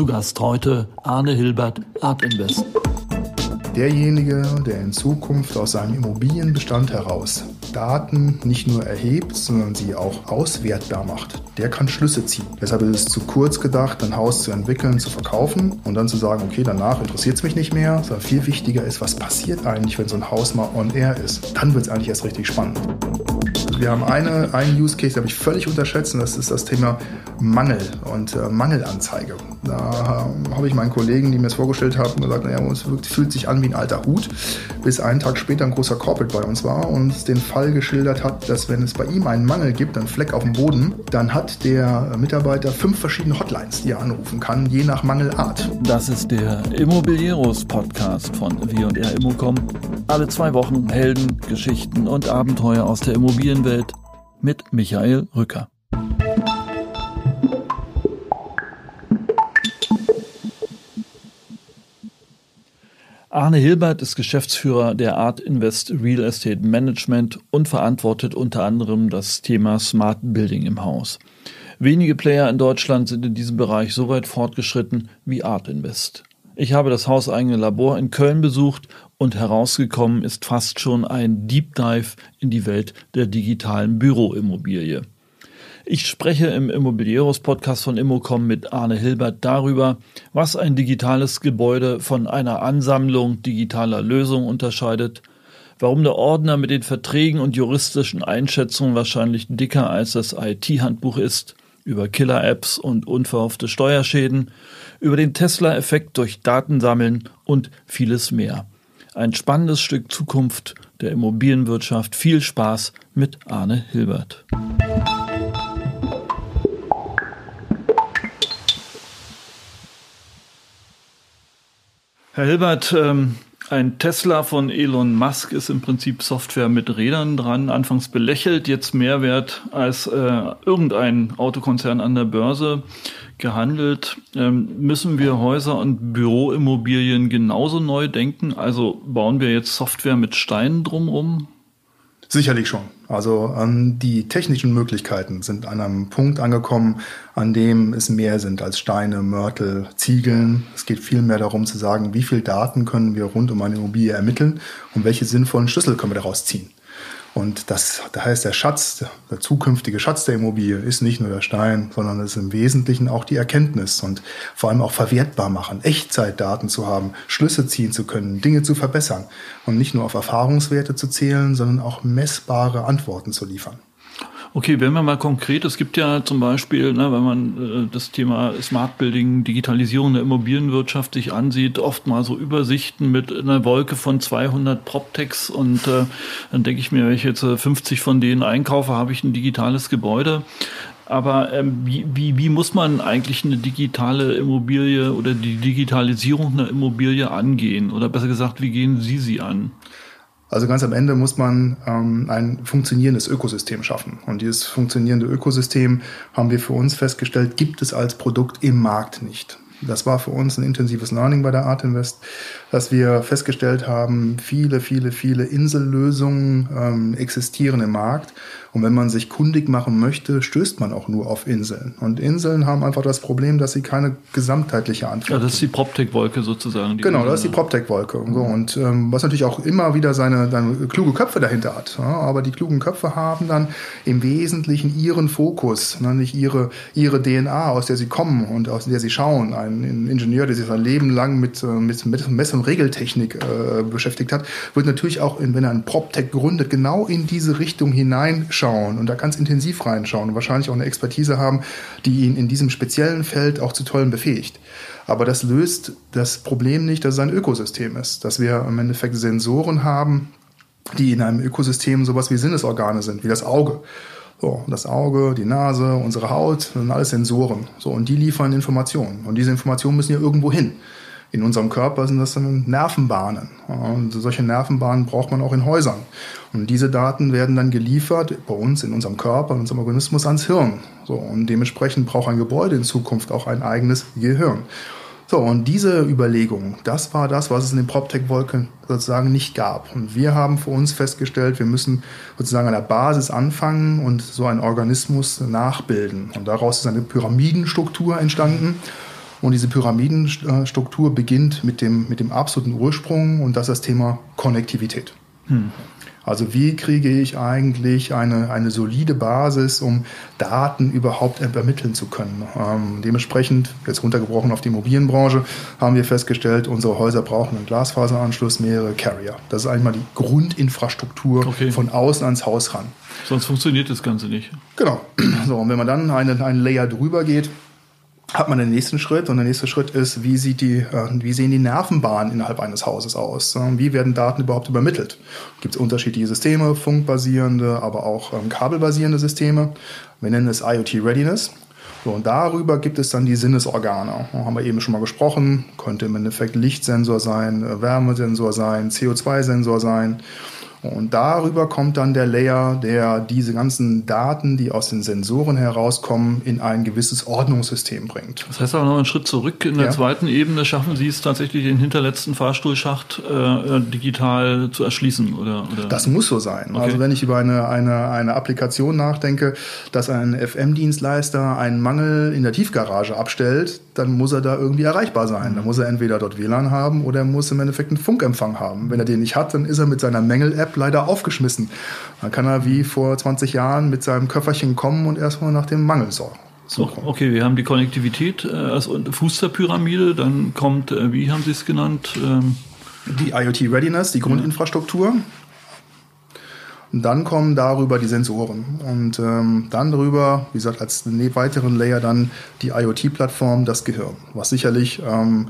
Zu Gast heute Arne Hilbert, Art Invest. Derjenige, der in Zukunft aus seinem Immobilienbestand heraus Daten nicht nur erhebt, sondern sie auch auswertbar macht, der kann Schlüsse ziehen. Deshalb ist es zu kurz gedacht, ein Haus zu entwickeln, zu verkaufen und dann zu sagen, okay, danach interessiert es mich nicht mehr, sondern viel wichtiger ist, was passiert eigentlich, wenn so ein Haus mal on air ist. Dann wird es eigentlich erst richtig spannend. Wir haben eine, einen Use Case, den habe ich völlig unterschätzt, und das ist das Thema Mangel und äh, Mangelanzeige. Da äh, habe ich meinen Kollegen, die mir das vorgestellt haben, gesagt, naja, es fühlt sich an wie ein alter Hut, bis einen Tag später ein großer Corporate bei uns war und den Fall geschildert hat, dass wenn es bei ihm einen Mangel gibt, einen Fleck auf dem Boden, dann hat der Mitarbeiter fünf verschiedene Hotlines, die er anrufen kann, je nach Mangelart. Das ist der Immobilieros Podcast von W&R Immocom. Alle zwei Wochen Helden, Geschichten und Abenteuer aus der Immobilienwelt Umwelt mit Michael Rücker. Arne Hilbert ist Geschäftsführer der Art Invest Real Estate Management und verantwortet unter anderem das Thema Smart Building im Haus. Wenige Player in Deutschland sind in diesem Bereich so weit fortgeschritten wie Art Invest. Ich habe das hauseigene Labor in Köln besucht und herausgekommen ist fast schon ein Deep Dive in die Welt der digitalen Büroimmobilie. Ich spreche im Immobilieros Podcast von Immocom mit Arne Hilbert darüber, was ein digitales Gebäude von einer Ansammlung digitaler Lösungen unterscheidet, warum der Ordner mit den Verträgen und juristischen Einschätzungen wahrscheinlich dicker als das IT-Handbuch ist, über Killer-Apps und unverhoffte Steuerschäden, über den Tesla-Effekt durch Datensammeln und vieles mehr. Ein spannendes Stück Zukunft der Immobilienwirtschaft. Viel Spaß mit Arne Hilbert. Herr Hilbert, ähm, ein Tesla von Elon Musk ist im Prinzip Software mit Rädern dran, anfangs belächelt, jetzt mehr wert als äh, irgendein Autokonzern an der Börse gehandelt. Ähm, müssen wir Häuser und Büroimmobilien genauso neu denken? Also bauen wir jetzt Software mit Steinen drumherum? Sicherlich schon. Also ähm, die technischen Möglichkeiten sind an einem Punkt angekommen, an dem es mehr sind als Steine, Mörtel, Ziegeln. Es geht viel mehr darum zu sagen, wie viel Daten können wir rund um eine Immobilie ermitteln und welche sinnvollen Schlüssel können wir daraus ziehen. Und das, da heißt der Schatz, der zukünftige Schatz der Immobilie ist nicht nur der Stein, sondern es ist im Wesentlichen auch die Erkenntnis und vor allem auch verwertbar machen, Echtzeitdaten zu haben, Schlüsse ziehen zu können, Dinge zu verbessern und nicht nur auf Erfahrungswerte zu zählen, sondern auch messbare Antworten zu liefern. Okay, wenn wir mal konkret, es gibt ja zum Beispiel, ne, wenn man äh, das Thema Smart Building, Digitalisierung der Immobilienwirtschaft sich ansieht, oft mal so Übersichten mit einer Wolke von 200 PropTechs und äh, dann denke ich mir, wenn ich jetzt 50 äh, von denen einkaufe, habe ich ein digitales Gebäude. Aber ähm, wie, wie, wie muss man eigentlich eine digitale Immobilie oder die Digitalisierung einer Immobilie angehen? Oder besser gesagt, wie gehen Sie sie an? Also ganz am Ende muss man ähm, ein funktionierendes Ökosystem schaffen. Und dieses funktionierende Ökosystem haben wir für uns festgestellt, gibt es als Produkt im Markt nicht. Das war für uns ein intensives Learning bei der Art Invest, dass wir festgestellt haben, viele, viele, viele Insellösungen ähm, existieren im Markt und wenn man sich kundig machen möchte, stößt man auch nur auf Inseln. Und Inseln haben einfach das Problem, dass sie keine gesamtheitliche Antwort haben. Ja, das ist die PropTech-Wolke sozusagen. Genau, das ist die PropTech-Wolke. Und, so. und ähm, was natürlich auch immer wieder seine, seine kluge Köpfe dahinter hat. Ja, aber die klugen Köpfe haben dann im Wesentlichen ihren Fokus, ne, nicht ihre, ihre DNA, aus der sie kommen und aus der sie schauen. Ein, Ingenieur, der sich sein Leben lang mit, äh, mit Mess- und Regeltechnik äh, beschäftigt hat, wird natürlich auch, wenn er ein PropTech gründet, genau in diese Richtung hineinschauen reinschauen und da ganz intensiv reinschauen und wahrscheinlich auch eine Expertise haben, die ihn in diesem speziellen Feld auch zu tollen befähigt. Aber das löst das Problem nicht, dass es ein Ökosystem ist, dass wir im Endeffekt Sensoren haben, die in einem Ökosystem sowas wie Sinnesorgane sind, wie das Auge. So, das Auge, die Nase, unsere Haut, das sind alles Sensoren. So, und die liefern Informationen. Und diese Informationen müssen ja irgendwo hin. In unserem Körper sind das dann Nervenbahnen. Und solche Nervenbahnen braucht man auch in Häusern. Und diese Daten werden dann geliefert bei uns in unserem Körper, in unserem Organismus ans Hirn. So, und dementsprechend braucht ein Gebäude in Zukunft auch ein eigenes Gehirn. So, und diese Überlegung, das war das, was es in den PropTech-Wolken sozusagen nicht gab. Und wir haben für uns festgestellt, wir müssen sozusagen an der Basis anfangen und so einen Organismus nachbilden. Und daraus ist eine Pyramidenstruktur entstanden. Und diese Pyramidenstruktur beginnt mit dem, mit dem absoluten Ursprung und das ist das Thema Konnektivität. Hm. Also wie kriege ich eigentlich eine, eine solide Basis, um Daten überhaupt ermitteln zu können? Ähm, dementsprechend, jetzt runtergebrochen auf die Immobilienbranche, haben wir festgestellt, unsere Häuser brauchen einen Glasfaseranschluss, mehrere Carrier. Das ist eigentlich mal die Grundinfrastruktur okay. von außen ans Haus ran. Sonst funktioniert das Ganze nicht. Genau. So, und wenn man dann einen, einen Layer drüber geht, hat man den nächsten Schritt und der nächste Schritt ist, wie, sieht die, äh, wie sehen die Nervenbahnen innerhalb eines Hauses aus? Wie werden Daten überhaupt übermittelt? Gibt es unterschiedliche Systeme, funkbasierende, aber auch ähm, kabelbasierende Systeme. Wir nennen es IoT Readiness. So, und darüber gibt es dann die Sinnesorgane. Da haben wir eben schon mal gesprochen. Könnte im Endeffekt Lichtsensor sein, äh, Wärmesensor sein, CO2-Sensor sein. Und darüber kommt dann der Layer, der diese ganzen Daten, die aus den Sensoren herauskommen, in ein gewisses Ordnungssystem bringt. Das heißt aber noch einen Schritt zurück. In der ja. zweiten Ebene schaffen Sie es tatsächlich, den hinterletzten Fahrstuhlschacht äh, digital zu erschließen, oder, oder? Das muss so sein. Okay. Also wenn ich über eine, eine, eine Applikation nachdenke, dass ein FM-Dienstleister einen Mangel in der Tiefgarage abstellt, dann muss er da irgendwie erreichbar sein. Dann muss er entweder dort WLAN haben oder er muss im Endeffekt einen Funkempfang haben. Wenn er den nicht hat, dann ist er mit seiner Mängel-App App leider aufgeschmissen. Dann kann er wie vor 20 Jahren mit seinem Köfferchen kommen und erstmal nach dem Mangel sorgen. Suchen. Okay, wir haben die Konnektivität äh, als Fuß der Pyramide, dann kommt, äh, wie haben Sie es genannt? Ähm die IoT Readiness, die Grundinfrastruktur. Und dann kommen darüber die Sensoren. Und ähm, dann darüber, wie gesagt, als weiteren Layer dann die IoT-Plattform, das Gehirn. Was sicherlich ähm,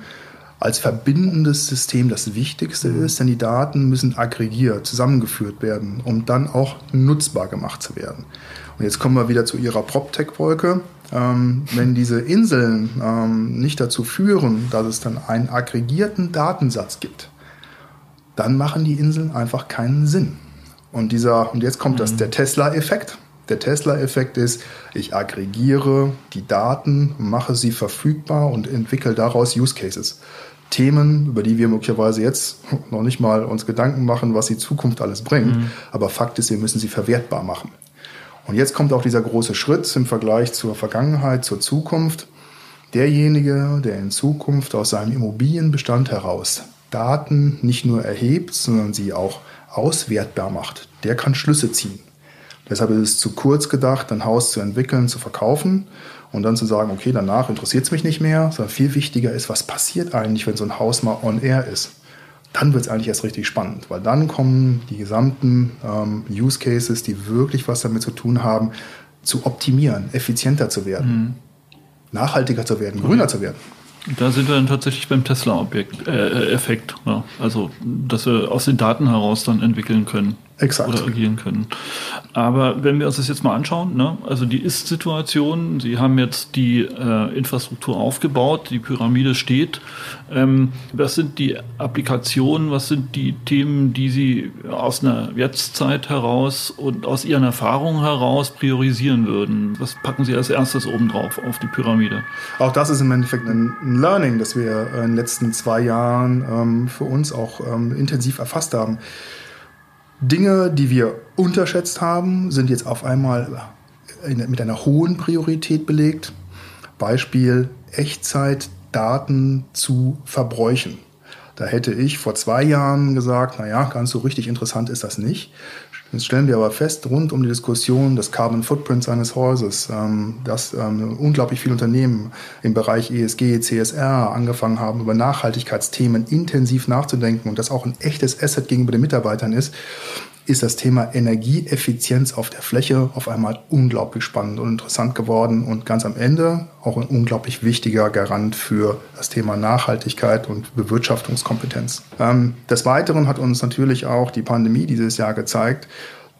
als verbindendes System das Wichtigste ist, denn die Daten müssen aggregiert, zusammengeführt werden, um dann auch nutzbar gemacht zu werden. Und jetzt kommen wir wieder zu Ihrer PropTech-Wolke. Ähm, wenn diese Inseln ähm, nicht dazu führen, dass es dann einen aggregierten Datensatz gibt, dann machen die Inseln einfach keinen Sinn. Und dieser, und jetzt kommt mhm. das, der Tesla-Effekt. Der Tesla-Effekt ist, ich aggregiere die Daten, mache sie verfügbar und entwickle daraus Use Cases. Themen, über die wir möglicherweise jetzt noch nicht mal uns Gedanken machen, was die Zukunft alles bringt. Mhm. Aber Fakt ist, wir müssen sie verwertbar machen. Und jetzt kommt auch dieser große Schritt im Vergleich zur Vergangenheit, zur Zukunft. Derjenige, der in Zukunft aus seinem Immobilienbestand heraus Daten nicht nur erhebt, sondern sie auch auswertbar macht, der kann Schlüsse ziehen. Deshalb ist es zu kurz gedacht, ein Haus zu entwickeln, zu verkaufen und dann zu sagen, okay, danach interessiert es mich nicht mehr, sondern viel wichtiger ist, was passiert eigentlich, wenn so ein Haus mal on air ist. Dann wird es eigentlich erst richtig spannend, weil dann kommen die gesamten ähm, Use Cases, die wirklich was damit zu tun haben, zu optimieren, effizienter zu werden, mhm. nachhaltiger zu werden, grüner okay. zu werden. Da sind wir dann tatsächlich beim Tesla-Effekt, äh, Effekt, ja. also dass wir aus den Daten heraus dann entwickeln können. Exakt. oder agieren können. Aber wenn wir uns das jetzt mal anschauen, ne, also die Ist-Situation, Sie haben jetzt die äh, Infrastruktur aufgebaut, die Pyramide steht. Ähm, was sind die Applikationen, was sind die Themen, die Sie aus einer Jetztzeit heraus und aus Ihren Erfahrungen heraus priorisieren würden? Was packen Sie als erstes obendrauf auf die Pyramide? Auch das ist im Endeffekt ein, Learning, das wir in den letzten zwei Jahren ähm, für uns auch ähm, intensiv erfasst haben. Dinge, die wir unterschätzt haben, sind jetzt auf einmal mit einer hohen Priorität belegt. Beispiel Echtzeitdaten zu Verbräuchen. Da hätte ich vor zwei Jahren gesagt, naja, ganz so richtig interessant ist das nicht. Jetzt stellen wir aber fest, rund um die Diskussion des Carbon Footprints eines Hauses, ähm, dass ähm, unglaublich viele Unternehmen im Bereich ESG, CSR angefangen haben, über Nachhaltigkeitsthemen intensiv nachzudenken und das auch ein echtes Asset gegenüber den Mitarbeitern ist, ist das Thema Energieeffizienz auf der Fläche auf einmal unglaublich spannend und interessant geworden und ganz am Ende auch ein unglaublich wichtiger Garant für das Thema Nachhaltigkeit und Bewirtschaftungskompetenz. Ähm, des Weiteren hat uns natürlich auch die Pandemie dieses Jahr gezeigt,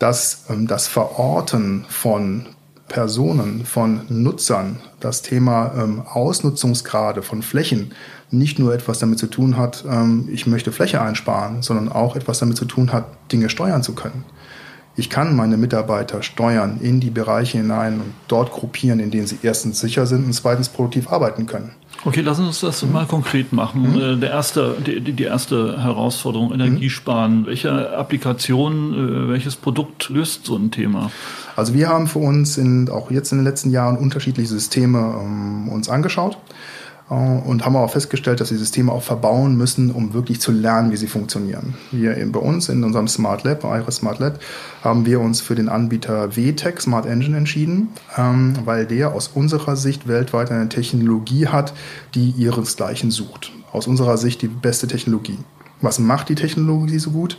dass ähm, das Verorten von Personen, von Nutzern, das Thema ähm, Ausnutzungsgrade von Flächen nicht nur etwas damit zu tun hat, ähm, ich möchte Fläche einsparen, sondern auch etwas damit zu tun hat, Dinge steuern zu können. Ich kann meine Mitarbeiter steuern in die Bereiche hinein und dort gruppieren, in denen sie erstens sicher sind und zweitens produktiv arbeiten können. Okay, lassen Sie uns das mhm. mal konkret machen. Mhm. Äh, der erste, die, die erste Herausforderung, Energiesparen. Mhm. Welche Applikation, äh, welches Produkt löst so ein Thema? Also wir haben für uns in, auch jetzt in den letzten Jahren unterschiedliche Systeme ähm, uns angeschaut. äh, und haben auch festgestellt, dass die Systeme auch verbauen müssen, um wirklich zu lernen, wie sie funktionieren. Hier bei uns in unserem Smart Lab, Iris Smart Lab, haben wir uns für den Anbieter VTech Smart Engine entschieden, ähm, weil der aus unserer Sicht weltweit eine Technologie hat, die ihresgleichen sucht. Aus unserer Sicht die beste Technologie. Was macht die Technologie so gut?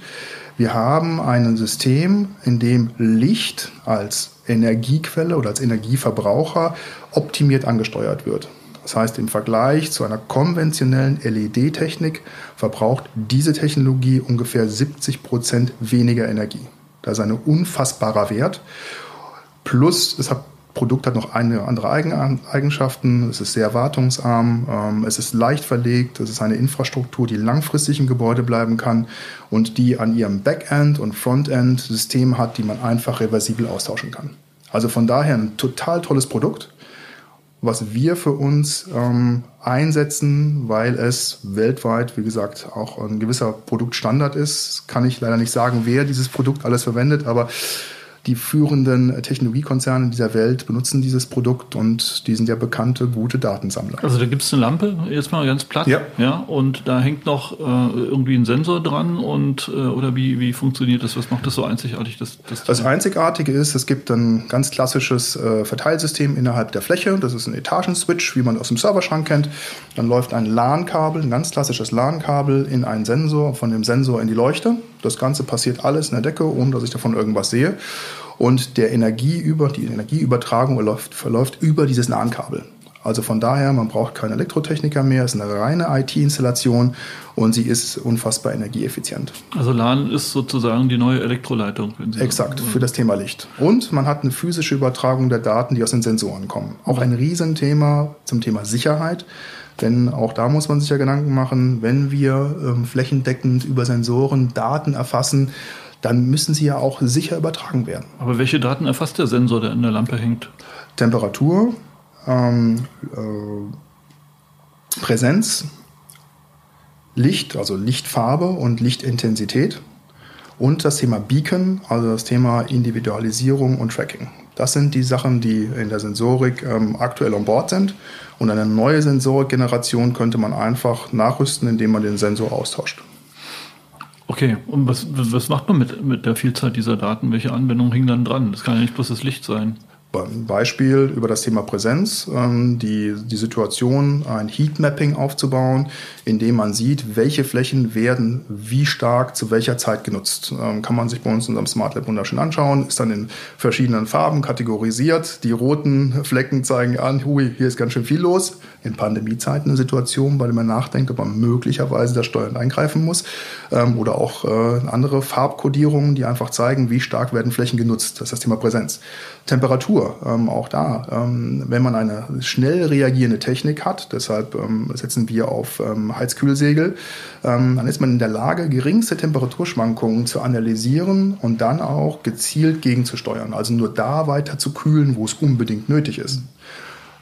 Wir haben ein System, in dem Licht als Energiequelle oder als Energieverbraucher optimiert angesteuert wird. Das heißt, im Vergleich zu einer konventionellen LED-Technik verbraucht diese Technologie ungefähr 70 Prozent weniger Energie. Das ist ein unfassbarer Wert. Plus, es hat Produkt hat noch eine andere Eigenschaften. Es ist sehr wartungsarm, ähm, es ist leicht verlegt, es ist eine Infrastruktur, die langfristig im Gebäude bleiben kann und die an ihrem Backend und Frontend System hat, die man einfach reversibel austauschen kann. Also von daher ein total tolles Produkt was wir für uns ähm, einsetzen, weil es weltweit, wie gesagt, auch ein gewisser Produktstandard ist. Kann ich leider nicht sagen, wer dieses Produkt alles verwendet, aber die führenden Technologiekonzerne dieser Welt benutzen dieses Produkt und die sind ja bekannte, gute Datensammler. Also da gibt es eine Lampe, jetzt mal ganz platt, ja. ja und da hängt noch äh, irgendwie ein Sensor dran und äh, oder wie, wie funktioniert das? Was macht das so einzigartig? Das, das, das Einzigartige ist, es gibt ein ganz klassisches äh, Verteilsystem innerhalb der Fläche. Das ist ein Etagenswitch, wie man aus dem Serverschrank kennt. Dann läuft ein LAN-Kabel, ein ganz klassisches LAN-Kabel in einen Sensor, von dem Sensor in die Leuchte. Das Ganze passiert alles in der Decke, ohne dass ich davon irgendwas sehe. Und der Energieüber, die Energieübertragung verläuft, verläuft über dieses LAN-Kabel. Also von daher, man braucht keinen Elektrotechniker mehr, es ist eine reine IT-Installation und sie ist unfassbar energieeffizient. Also LAN ist sozusagen die neue Elektroleitung. Exakt, für das Thema Licht. Und man hat eine physische Übertragung der Daten, die aus den Sensoren kommen. Auch ein Riesenthema zum Thema Sicherheit. Denn auch da muss man sich ja Gedanken machen, wenn wir ähm, flächendeckend über Sensoren Daten erfassen, dann müssen sie ja auch sicher übertragen werden. Aber welche Daten erfasst der Sensor, der in der Lampe hängt? Temperatur, ähm, äh, Präsenz, Licht, also Lichtfarbe und Lichtintensität und das Thema Beacon, also das Thema Individualisierung und Tracking. Das sind die Sachen, die in der Sensorik ähm, aktuell an Bord sind. Und eine neue Sensorgeneration könnte man einfach nachrüsten, indem man den Sensor austauscht. Okay, und was, was macht man mit, mit der Vielzahl dieser Daten? Welche Anwendungen hängen dann dran? Das kann ja nicht bloß das Licht sein. Beispiel über das Thema Präsenz, ähm, die, die Situation, ein Heatmapping aufzubauen, in dem man sieht, welche Flächen werden wie stark zu welcher Zeit genutzt. Ähm, kann man sich bei uns in unserem Smart Lab wunderschön anschauen, ist dann in verschiedenen Farben kategorisiert. Die roten Flecken zeigen an, hui, hier ist ganz schön viel los. In Pandemiezeiten eine Situation, bei der man nachdenkt, ob man möglicherweise da steuernd eingreifen muss. Ähm, oder auch äh, andere Farbkodierungen, die einfach zeigen, wie stark werden Flächen genutzt. Das ist das Thema Präsenz. Temperatur, ähm, auch da. Ähm, wenn man eine schnell reagierende Technik hat, deshalb ähm, setzen wir auf ähm, Heizkühlsegel, ähm, dann ist man in der Lage, geringste Temperaturschwankungen zu analysieren und dann auch gezielt gegenzusteuern. Also nur da weiter zu kühlen, wo es unbedingt nötig ist.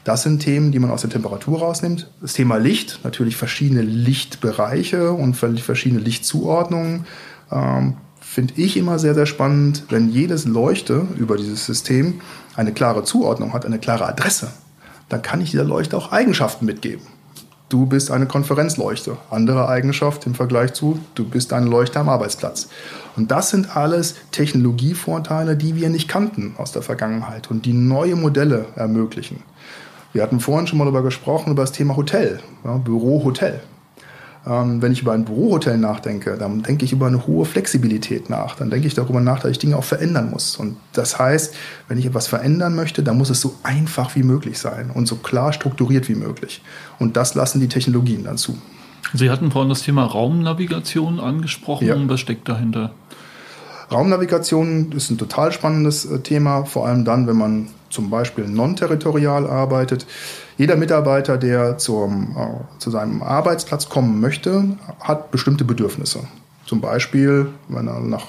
Das sind Themen, die man aus der Temperatur rausnimmt. Das Thema Licht, natürlich verschiedene Lichtbereiche und verschiedene Lichtzuordnungen. Ähm, finde ich immer sehr, sehr spannend, wenn jedes Leuchte über dieses System eine klare Zuordnung hat, eine klare Adresse, dann kann ich dieser Leuchte auch Eigenschaften mitgeben. Du bist eine Konferenzleuchte. Andere Eigenschaft im Vergleich zu, du bist eine Leuchte am Arbeitsplatz. Und das sind alles Technologievorteile, die wir nicht kannten aus der Vergangenheit und die neue Modelle ermöglichen. Wir hatten vorhin schon mal darüber gesprochen, über das Thema Hotel, ja, Büro, Hotel. Ähm, wenn ich über ein Bürohotel nachdenke, dann denke ich über eine hohe Flexibilität nach. Dann denke ich darüber nach, dass ich Dinge auch verändern muss. Und das heißt, wenn ich etwas verändern möchte, dann muss es so einfach wie möglich sein und so klar strukturiert wie möglich. Und das lassen die Technologien dann zu. Sie hatten vorhin das Thema Raumnavigation angesprochen. Ja. Was steckt dahinter? Raumnavigation ist ein total spannendes äh, Thema, vor allem dann, wenn man zum Beispiel non-territorial arbeitet. Jeder Mitarbeiter, der zum, äh, zu seinem Arbeitsplatz kommen möchte, hat bestimmte Bedürfnisse. Zum Beispiel, wenn er nach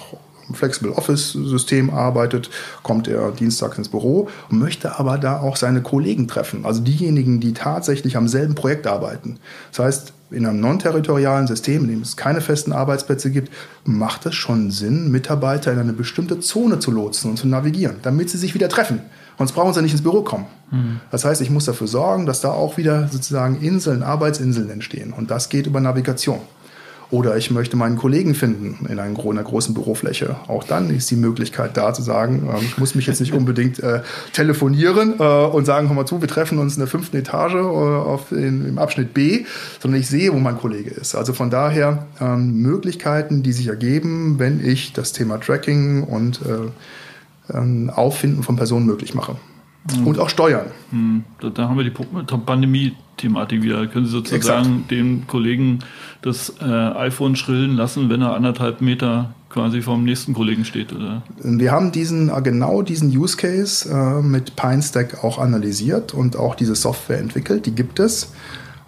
Flexible Office System arbeitet, kommt er dienstags ins Büro und möchte aber da auch seine Kollegen treffen, also diejenigen, die tatsächlich am selben Projekt arbeiten. Das heißt, in einem non-territorialen System, in dem es keine festen Arbeitsplätze gibt, macht es schon Sinn, Mitarbeiter in eine bestimmte Zone zu lotsen und zu navigieren, damit sie sich wieder treffen Sonst brauchen sie nicht ins Büro kommen. Mhm. Das heißt, ich muss dafür sorgen, dass da auch wieder sozusagen Inseln, Arbeitsinseln entstehen. Und das geht über Navigation. Oder ich möchte meinen Kollegen finden in einer großen Bürofläche. Auch dann ist die Möglichkeit da zu sagen, äh, ich muss mich jetzt nicht unbedingt äh, telefonieren äh, und sagen, komm mal zu, wir treffen uns in der fünften Etage äh, auf, in, im Abschnitt B, sondern ich sehe, wo mein Kollege ist. Also von daher ähm, Möglichkeiten, die sich ergeben, wenn ich das Thema Tracking und äh, ähm, Auffinden von Personen möglich mache. Mhm. Und auch Steuern. Mhm. Da, da, haben wir die Pandemie-Thematik wieder. Können Sie sozusagen Exakt. den Kollegen das äh, iPhone schrillen lassen, wenn er anderthalb Meter quasi vom nächsten Kollegen steht? Oder? Wir haben diesen, äh, genau diesen Use Case äh, mit PineStack auch analysiert und auch diese Software entwickelt. Die gibt es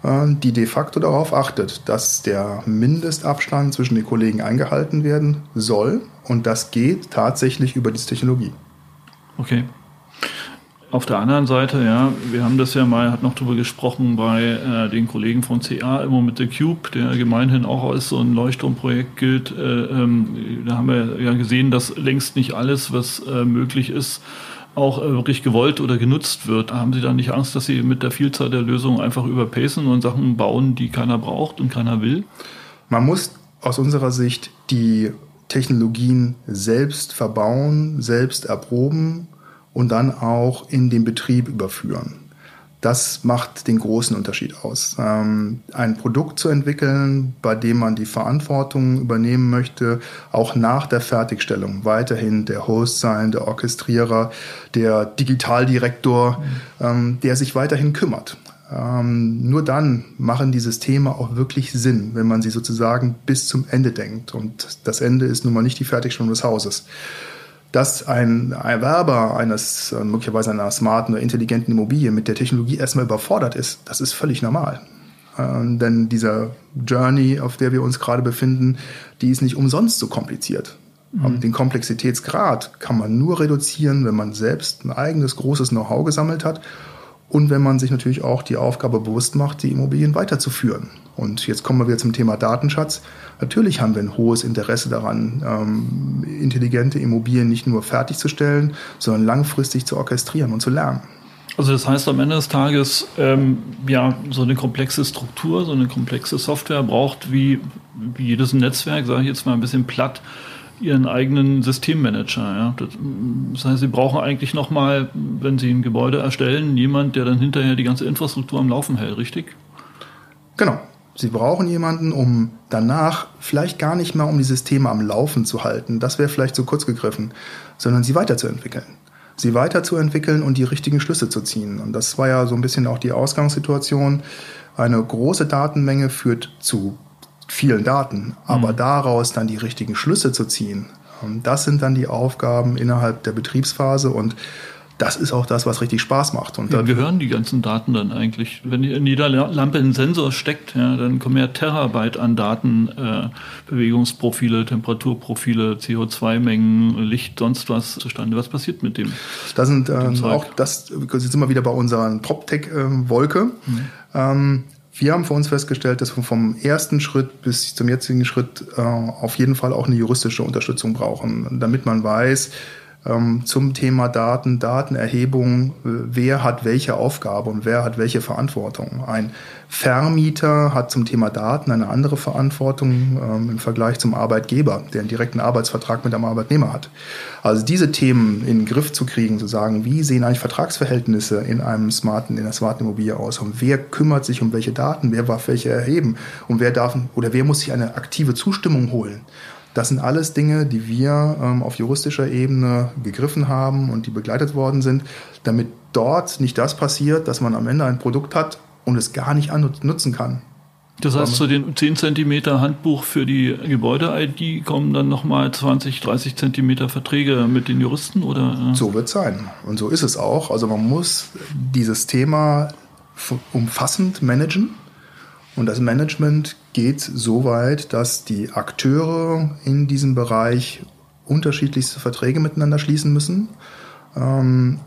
die de facto darauf achtet, dass der Mindestabstand zwischen den Kollegen eingehalten werden soll. Und das geht tatsächlich über diese Technologie. Okay. Auf der anderen Seite, ja, wir haben das ja mal, hat noch drüber gesprochen bei äh, den Kollegen von CA, immer mit The Cube, der gemeinhin auch als so ein Leuchtturmprojekt gilt. Äh, ähm, da haben wir ja gesehen, dass längst nicht alles, was äh, möglich ist, auch äh, wirklich gewollt oder genutzt wird. Haben Sie da nicht Angst, dass Sie mit der Vielzahl der Lösungen einfach überpacen und Sachen bauen, die keiner braucht und keiner will? Man muss aus unserer Sicht die Technologien selbst verbauen, selbst erproben und dann auch in den Betrieb überführen. Das macht den großen Unterschied aus. Ähm, ein Produkt zu entwickeln, bei dem man die Verantwortung übernehmen möchte, auch nach der Fertigstellung, weiterhin der Host sein, der Orchestrierer, der Digitaldirektor, mhm. ähm, der sich weiterhin kümmert. Ähm, nur dann machen die Systeme auch wirklich Sinn, wenn man sie sozusagen bis zum Ende denkt. Und das Ende ist nun mal nicht die Fertigstellung des Hauses dass ein Erwerber eines äh, möglicherweise einer smarten oder intelligenten Immobilie mit der Technologie erstmal überfordert ist, das ist völlig normal. Ähm, denn diese Journey, auf der wir uns gerade befinden, die ist nicht umsonst so kompliziert. Mhm. Den Komplexitätsgrad kann man nur reduzieren, wenn man selbst ein eigenes großes Know-how gesammelt hat und wenn man sich natürlich auch die Aufgabe bewusst macht, die Immobilien weiterzuführen. Und jetzt kommen wir wieder zum Thema Datenschatz. Natürlich haben wir ein hohes Interesse daran, ähm, intelligente Immobilien nicht nur fertigzustellen, sondern langfristig zu orchestrieren und zu lernen. Also das heißt am Ende des Tages, ähm, ja, so eine komplexe Struktur, so eine komplexe Software braucht wie, wie jedes Netzwerk, sage ich jetzt mal ein bisschen platt, ihren eigenen Systemmanager. Ja. Das, heißt, sie brauchen eigentlich nochmal, wenn sie ein Gebäude erstellen, jemand, der dann hinterher die ganze Infrastruktur am Laufen hält, richtig? Genau. Sie brauchen jemanden, um danach vielleicht gar nicht mehr um die Systeme am Laufen zu halten. Das wäre vielleicht zu kurz gegriffen, sondern sie weiterzuentwickeln. Sie weiterzuentwickeln und die richtigen Schlüsse zu ziehen. Und das war ja so ein bisschen auch die Ausgangssituation. Eine große Datenmenge führt zu vielen Daten, aber mhm. daraus dann die richtigen Schlüsse zu ziehen, ähm, das sind dann die Aufgaben innerhalb der Betriebsphase und das ist auch das, was richtig Spaß macht. Und ja, gehören die ganzen Daten dann eigentlich? Wenn in jeder Lampe ein Sensor steckt, ja, dann kommen ja Terabyte an Daten, äh, Bewegungsprofile, Temperaturprofile, CO2-Mengen, Licht, sonst was zustande. Was passiert mit dem? Das sind ähm, auch, das jetzt sind wir wieder bei unserer PropTech-Wolke. Ähm, mhm. Ähm, wir haben für uns festgestellt, dass wir vom ersten Schritt bis zum jetzigen Schritt äh, auf jeden Fall auch eine juristische Unterstützung brauchen, damit man weiß, zum Thema Daten, Datenerhebung, äh, wer hat welche Aufgabe und wer hat welche Verantwortung. Ein Vermieter hat zum Thema Daten eine andere Verantwortung ähm, im Vergleich zum Arbeitgeber, der einen direkten Arbeitsvertrag mit einem Arbeitnehmer hat. Also diese Themen in den Griff zu kriegen, zu sagen, wie sehen eigentlich Vertragsverhältnisse in einem smarten, in einer smarten Immobilie aus und wer kümmert sich um welche Daten, wer darf welche erheben und wer darf oder wer muss sich eine aktive Zustimmung holen. Das sind alles Dinge, die wir ähm, auf juristischer Ebene gegriffen haben und die begleitet worden sind, damit dort nicht das passiert, dass man am Ende ein Produkt hat und es gar nicht nutzen kann. Das heißt, zu den 10 cm Handbuch für die Gebäude-ID kommen dann nochmal 20, 30 cm Verträge mit den Juristen, oder? So wird es sein. Und so ist es auch. Also man muss dieses Thema umfassend managen. Und das Management geht so weit, dass die Akteure in diesem Bereich unterschiedlichste Verträge miteinander schließen müssen. Ähm,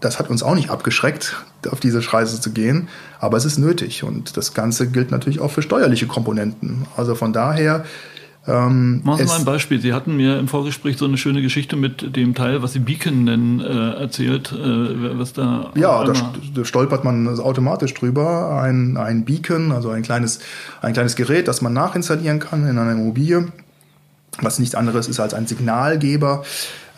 das hat uns auch nicht abgeschreckt, auf diese Reise zu gehen, aber es ist nötig und das Ganze gilt natürlich auch für steuerliche Komponenten. Also von daher Ähm, Machen Sie mal ein Beispiel. Sie hatten mir im Vorgespräch so eine schöne Geschichte mit dem Teil, was Sie Beacon nennen, äh, erzählt. Äh, was da ja, da, da, stolpert man automatisch drüber. Ein, ein Beacon, also ein kleines, ein kleines Gerät, das man nachinstallieren kann in einer Immobilie, was nichts anderes ist als ein Signalgeber.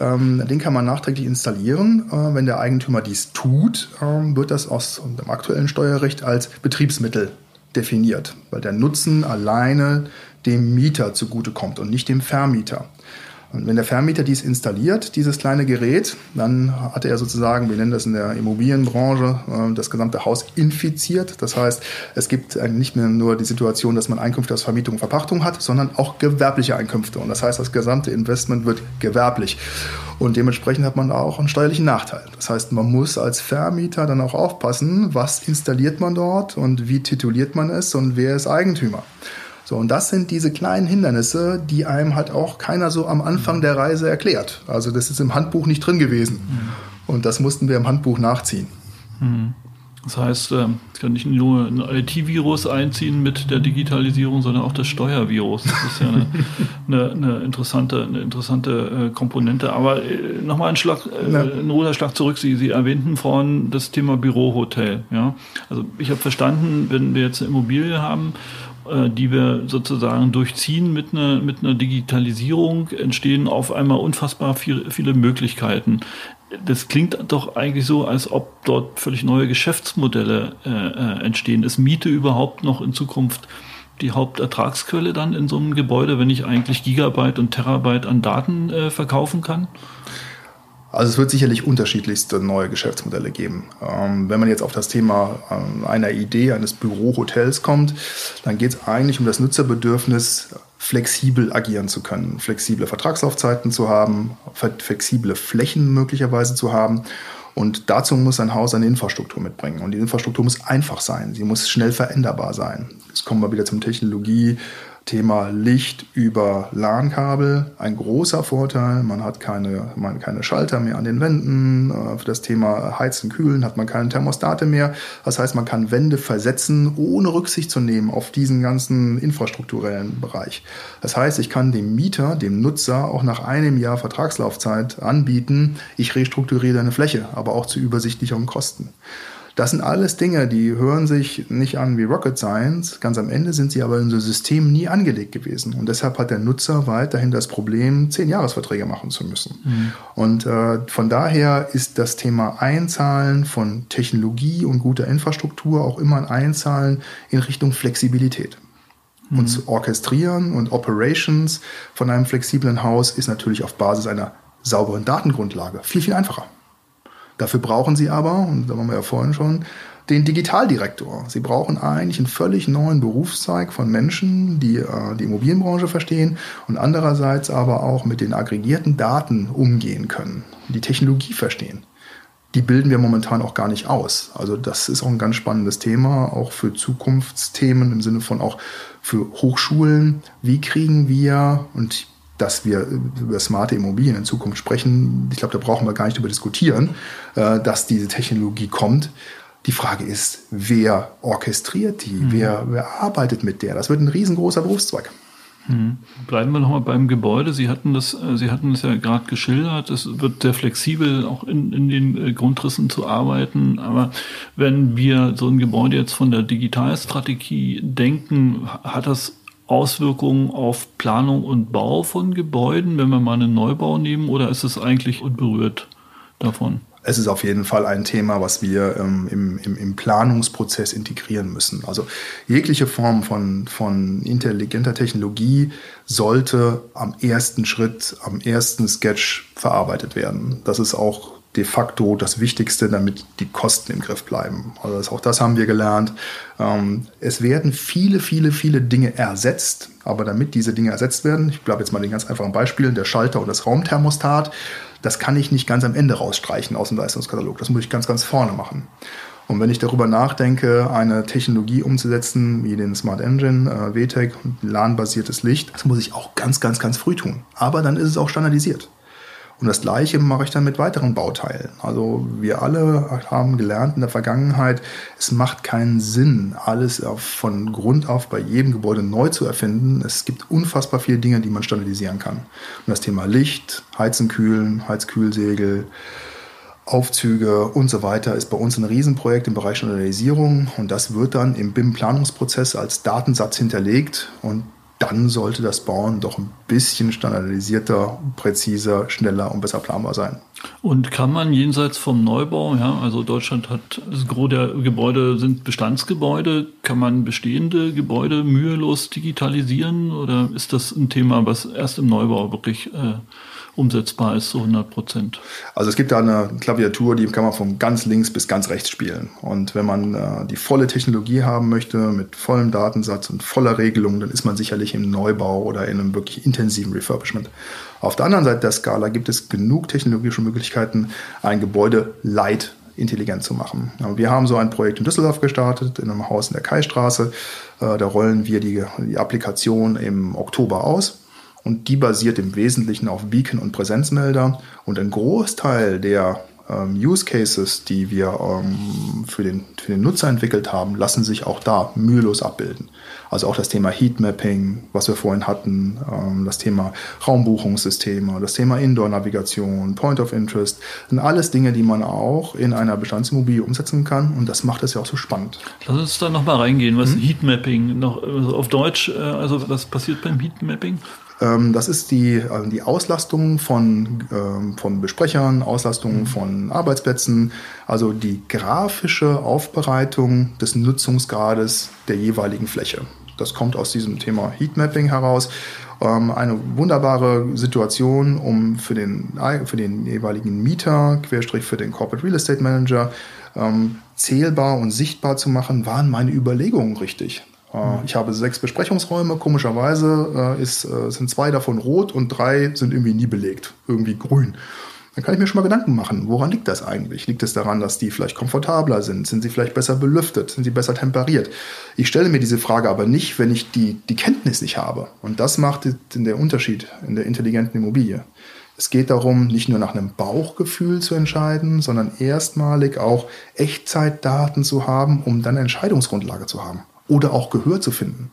Ähm, den kann man nachträglich installieren. Äh, wenn der Eigentümer dies tut, äh, wird das aus dem aktuellen Steuerrecht als Betriebsmittel definiert, weil der Nutzen alleine dem Mieter zugutekommt und nicht dem Vermieter. Und wenn der Vermieter dies installiert, dieses kleine Gerät, dann hat er sozusagen, wir nennen das in der Immobilienbranche, äh, das gesamte Haus infiziert. Das heißt, es gibt nicht mehr nur die Situation, dass man Einkünfte aus Vermietung und Verpachtung hat, sondern auch gewerbliche Einkünfte. Und das heißt, das gesamte Investment wird gewerblich. Und dementsprechend hat man auch einen steuerlichen Nachteil. Das heißt, man muss als Vermieter dann auch aufpassen, was installiert man dort und wie tituliert man es und wer ist Eigentümer. So, und das sind diese kleinen Hindernisse, die einem halt auch keiner so am Anfang der Reise erklärt. Also das ist im Handbuch nicht drin gewesen. Mhm. Und das mussten wir im Handbuch nachziehen. Mhm. Das heißt, ähm, es kann nicht nur ein IT-Virus einziehen mit der Digitalisierung, sondern auch das Steuervirus. Das ist ja eine, eine, eine interessante, eine interessante äh, Komponente. Aber äh, nochmal ein Schlag, äh, ja. ein Ruderschlag zurück. Sie, Sie erwähnten vorhin das Thema Bürohotel. Ja? Also ich habe verstanden, wenn wir jetzt eine Immobilie haben, die wir sozusagen durchziehen mit einer, mit einer Digitalisierung, entstehen auf einmal unfassbar viel, viele Möglichkeiten. Das klingt doch eigentlich so, als ob dort völlig neue Geschäftsmodelle äh, äh, entstehen. Ist Miete überhaupt noch in Zukunft die Hauptertragsquelle dann in so einem Gebäude, wenn ich eigentlich Gigabyte und Terabyte an Daten äh, verkaufen kann? Also es wird sicherlich unterschiedlichste neue Geschäftsmodelle geben. Ähm, wenn man jetzt auf das Thema äh, einer Idee eines Bürohotels kommt, dann geht es eigentlich um das Nutzerbedürfnis, flexibel agieren zu können, flexible Vertragslaufzeiten zu haben, flexible Flächen möglicherweise zu haben. Und dazu muss ein Haus eine Infrastruktur mitbringen. Und die Infrastruktur muss einfach sein. Sie muss schnell veränderbar sein. Jetzt kommen wir wieder zum Technologie, Thema Licht über LAN-Kabel ein großer Vorteil. Man hat keine, man keine Schalter mehr an den Wänden. Äh, für das Thema Heizen, Kühlen hat man keine Thermostate mehr. Das heißt, man kann Wände versetzen, ohne Rücksicht zu nehmen auf diesen ganzen infrastrukturellen Bereich. Das heißt, ich kann dem Mieter, dem Nutzer auch nach einem Jahr Vertragslaufzeit anbieten, ich restrukturiere deine Fläche, aber auch zu übersichtlicheren Kosten. Das sind alles Dinge, die hören sich nicht an wie Rocket Science. Ganz am Ende sind sie aber in so Systemen nie angelegt gewesen. Und deshalb hat der Nutzer weiterhin das Problem, zehn Jahresverträge machen zu müssen. Mhm. Und äh, von daher ist das Thema Einzahlen von Technologie und guter Infrastruktur auch immer ein Einzahlen in Richtung Flexibilität. Mhm. Und zu orchestrieren und Operations von einem flexiblen Haus ist natürlich auf Basis einer sauberen Datengrundlage viel, viel einfacher. Dafür brauchen sie aber, und da waren wir ja vorhin schon, den Digitaldirektor. Sie brauchen eigentlich einen völlig neuen Berufszweig von Menschen, die äh, die Immobilienbranche verstehen und andererseits aber auch mit den aggregierten Daten umgehen können, die Technologie verstehen. Die bilden wir momentan auch gar nicht aus. Also das ist auch ein ganz spannendes Thema, auch für Zukunftsthemen im Sinne von auch für Hochschulen. Wie kriegen wir, und dass wir über smarte Immobilien in Zukunft sprechen, ich glaube, da brauchen wir gar nicht darüber diskutieren, äh, dass diese Technologie kommt. Die Frage ist, wer orchestriert die? Mhm. Wer, wer arbeitet mit der? Das wird ein riesengroßer Berufszweig. Mhm. Bleiben wir nochmal beim Gebäude. Sie hatten das, äh, Sie hatten es ja gerade geschildert. Es wird sehr flexibel, auch in, in den äh, Grundrissen zu arbeiten. Aber wenn wir so ein Gebäude jetzt von der Digitalstrategie denken, hat das Auswirkungen auf Planung und Bau von Gebäuden, wenn wir mal einen Neubau nehmen, oder ist es eigentlich unberührt davon? Es ist auf jeden Fall ein Thema, was wir ähm, im, im, im, Planungsprozess integrieren müssen. Also jegliche Form von, von intelligenter Technologie sollte am ersten Schritt, am ersten Sketch verarbeitet werden. Das ist auch de facto das Wichtigste, damit die Kosten im Griff bleiben. Also auch das haben wir gelernt. Ähm, es werden viele, viele, viele Dinge ersetzt, aber damit diese Dinge ersetzt werden, ich bleibe jetzt mal den ganz einfachen Beispielen, der Schalter und das Raumthermostat, das kann ich nicht ganz am Ende rausstreichen aus dem Leistungskatalog. Das muss ich ganz, ganz vorne machen. Und wenn ich darüber nachdenke, eine Technologie umzusetzen, wie den Smart Engine, äh, WTEC, LAN-basiertes Licht, das muss ich auch ganz, ganz, ganz früh tun. Aber dann ist es auch standardisiert. Und das Gleiche mache ich dann mit weiteren Bauteilen. Also wir alle haben gelernt in der Vergangenheit, es macht keinen Sinn, alles von Grund auf bei jedem Gebäude neu zu erfinden. Es gibt unfassbar viele Dinge, die man standardisieren kann. Und das Thema Licht, Heizen, Kühlen, Heizkühlsegel, Aufzüge und so weiter ist bei uns ein Riesenprojekt im Bereich Standardisierung und das wird dann im BIM-Planungsprozess als Datensatz hinterlegt und dann sollte das Bauen doch ein bisschen standardisierter, präziser, schneller und besser planbar sein. Und kann man jenseits vom Neubau, ja, also Deutschland hat, das Gros der Gebäude sind Bestandsgebäude, kann man bestehende Gebäude mühelos digitalisieren oder ist das ein Thema, was erst im Neubau wirklich äh, umsetzbar ist, so 100 Prozent. Also es gibt da eine Klaviatur, die kann man von ganz links bis ganz rechts spielen. Und wenn man äh, die volle Technologie haben möchte, mit vollem Datensatz und voller Regelung, dann ist man sicherlich im Neubau oder in einem wirklich intensiven Refurbishment. Auf der anderen Seite der Skala gibt es genug technologische Möglichkeiten, ein Gebäude light intelligent zu machen. Wir haben so ein Projekt in Düsseldorf gestartet, in einem Haus in der Kaistraße. Äh, da rollen wir die, die Applikation im Oktober aus und die basiert im Wesentlichen auf Beacon und Präsenzmelder und ein Großteil der ähm, Use Cases, die wir ähm, für, den, für den Nutzer entwickelt haben, lassen sich auch da mühelos abbilden. Also auch das Thema Heatmapping, was wir vorhin hatten, ähm, das Thema Raumbuchungssysteme, das Thema Indoor-Navigation, Point of Interest, sind alles Dinge, die man auch in einer Bestandsimmobilie umsetzen kann und das macht es ja auch so spannend. Lass uns da nochmal reingehen, was hm? Heatmapping noch also auf Deutsch, äh, also was passiert beim Heatmapping? Ähm, das ist die, also die Auslastung von, ähm, von Besprechern, Auslastung mhm. von Arbeitsplätzen, also die grafische Aufbereitung des Nutzungsgrades der jeweiligen Fläche. Das kommt aus diesem Thema Heatmapping heraus. Ähm, eine wunderbare Situation, um für den, für den jeweiligen Mieter, Querstrich für den Corporate Real Estate Manager, zählbar und sichtbar zu machen, waren meine Überlegungen richtig. Äh, ich habe sechs Besprechungsräume. Komischerweise äh, ist, äh, sind zwei davon rot und drei sind irgendwie nie belegt, irgendwie grün. Dann kann ich mir schon mal Gedanken machen, woran liegt das eigentlich? Liegt es daran, dass die vielleicht komfortabler sind? Sind sie vielleicht besser belüftet? Sind sie besser temperiert? Ich stelle mir diese Frage aber nicht, wenn ich die, die Kenntnis nicht habe. Und das macht den Unterschied in der intelligenten Immobilie. Es geht darum, nicht nur nach einem Bauchgefühl zu entscheiden, sondern erstmalig auch Echtzeitdaten zu haben, um dann eine Entscheidungsgrundlage zu haben oder auch Gehör zu finden.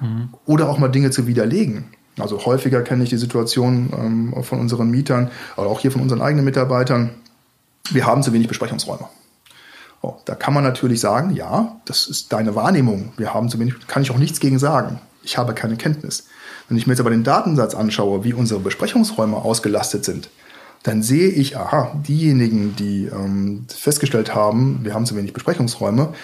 Mhm. Oder auch mal Dinge zu widerlegen. Also häufiger kenne ich die Situation ähm, von unseren Mietern, aber auch hier von unseren eigenen Mitarbeitern. Wir haben zu wenig Besprechungsräume. Oh, da kann man natürlich sagen, ja, das ist deine Wahrnehmung. Wir haben zu wenig, kann ich auch nichts gegen sagen. Ich habe keine Kenntnis. Wenn ich mir jetzt aber den Datensatz anschaue, wie unsere Besprechungsräume ausgelastet sind, dann sehe ich, aha, diejenigen, die ähm, festgestellt haben, wir haben zu wenig Besprechungsräume,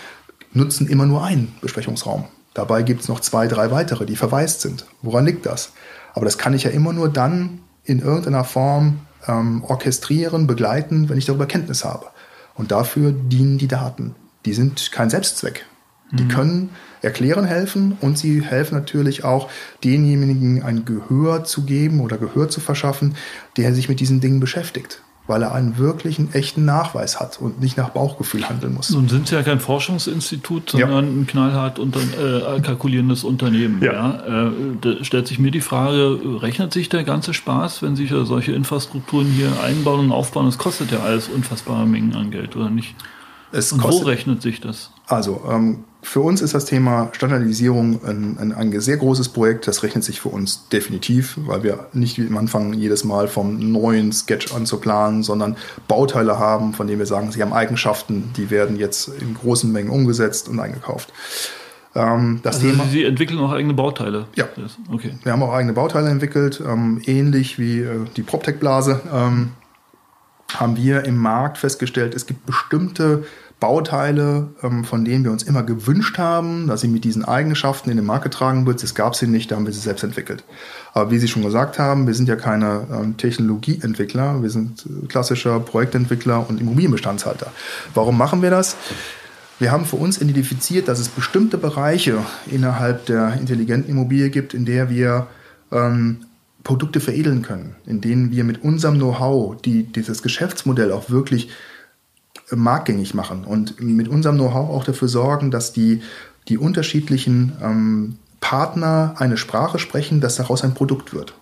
nutzen immer nur einen Besprechungsraum. Dabei gibt es noch zwei, drei weitere, die verwaist sind. Woran liegt das? Aber das kann ich ja immer nur dann in irgendeiner Form ähm, orchestrieren, begleiten, wenn ich darüber Kenntnis habe. Und dafür dienen die Daten. Die sind kein Selbstzweck. Die mhm. können erklären helfen und sie helfen natürlich auch denjenigen ein Gehör zu geben oder Gehör zu verschaffen, der sich mit diesen Dingen beschäftigt weil er einen wirklichen, echten Nachweis hat und nicht nach Bauchgefühl handeln muss. Nun sind Sie ja kein Forschungsinstitut, sondern ja. ein knallhart unter, äh, kalkulierendes Unternehmen. Ja. ja? Äh, da stellt sich mir die Frage, rechnet sich der ganze Spaß, wenn Sie solche Infrastrukturen hier einbauen und aufbauen? Das kostet ja alles unfassbare Mengen an Geld, oder nicht? Es und wo rechnet sich das? Also, ähm, für uns ist das Thema Standardisierung ein, ein, ein, sehr großes Projekt. Das rechnet sich für uns definitiv, weil wir nicht am Anfang jedes Mal vom neuen Sketch an zu planen, sondern Bauteile haben, von denen wir sagen, sie haben Eigenschaften, die werden jetzt in großen Mengen umgesetzt und eingekauft. Ähm, das also Thema, Sie entwickeln auch eigene Bauteile? Ja. Okay. Wir haben auch eigene Bauteile entwickelt, ähm, ähnlich wie äh, die PropTech-Blase. Ähm, haben wir im Markt festgestellt, es gibt bestimmte Bauteile, ähm, von denen wir uns immer gewünscht haben, dass sie mit diesen Eigenschaften in den Markt getragen wird. Es gab sie nicht, da haben wir sie selbst entwickelt. Aber wie Sie schon gesagt haben, wir sind ja keine ähm, Technologieentwickler, wir sind äh, klassischer Projektentwickler und Immobilienbestandshalter. Warum machen wir das? Wir haben für uns identifiziert, dass es bestimmte Bereiche innerhalb der intelligenten Immobilie gibt, in der wir ähm, Produkte veredeln können, in denen wir mit unserem Know-how die, dieses Geschäftsmodell auch wirklich marktgängig machen und mit unserem Know-how auch dafür sorgen, dass die, die unterschiedlichen ähm, Partner eine Sprache sprechen, dass daraus ein Produkt wird.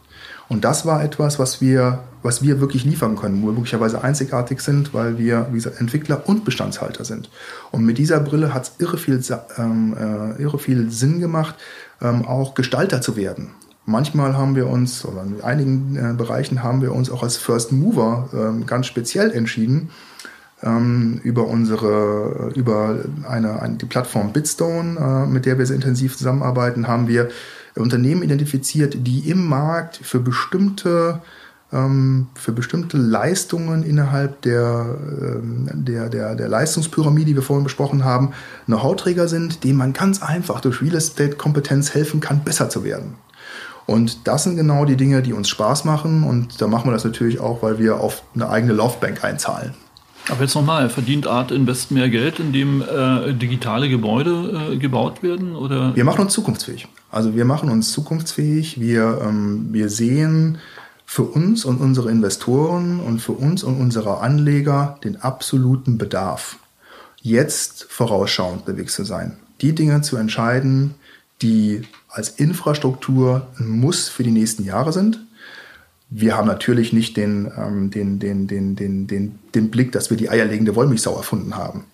Und das war etwas, was wir, was wir wirklich liefern können, wo wir möglicherweise einzigartig sind, weil wir, wie gesagt, Entwickler und Bestandshalter sind. Und mit dieser Brille hat es irre viel, ähm, äh, irre viel Sinn gemacht, ähm, auch Gestalter zu werden. Manchmal haben wir uns, oder in einigen äh, Bereichen haben wir uns auch als First Mover ähm, ganz speziell entschieden, ähm, über unsere, über eine, eine, die Plattform Bitstone, äh, mit der wir sehr intensiv zusammenarbeiten, haben wir Unternehmen identifiziert, die im Markt für bestimmte ähm, für bestimmte Leistungen innerhalb der, ähm, der, der, der Leistungspyramide, die wir vorhin besprochen haben, Know-how-Träger sind, denen man ganz einfach durch Real Estate-Kompetenz helfen kann, besser zu werden. Und das sind genau die Dinge, die uns Spaß machen. Und da machen wir das natürlich auch, weil wir auf eine eigene Laufbank einzahlen. Aber jetzt nochmal, verdient Art Invest mehr Geld, indem äh, digitale Gebäude äh, gebaut werden? Oder? Wir machen uns zukunftsfähig. Also wir machen uns zukunftsfähig. Wir, ähm, wir sehen für uns und unsere Investoren und für uns und unsere Anleger den absoluten Bedarf, jetzt vorausschauend bewegt zu sein. Die Dinge zu entscheiden, die als Infrastruktur ein Muss für die nächsten Jahre sind. Wir haben natürlich nicht den, ähm, den, den, den, den, den, den Blick, dass wir die eierlegende Wollmilchsau erfunden haben.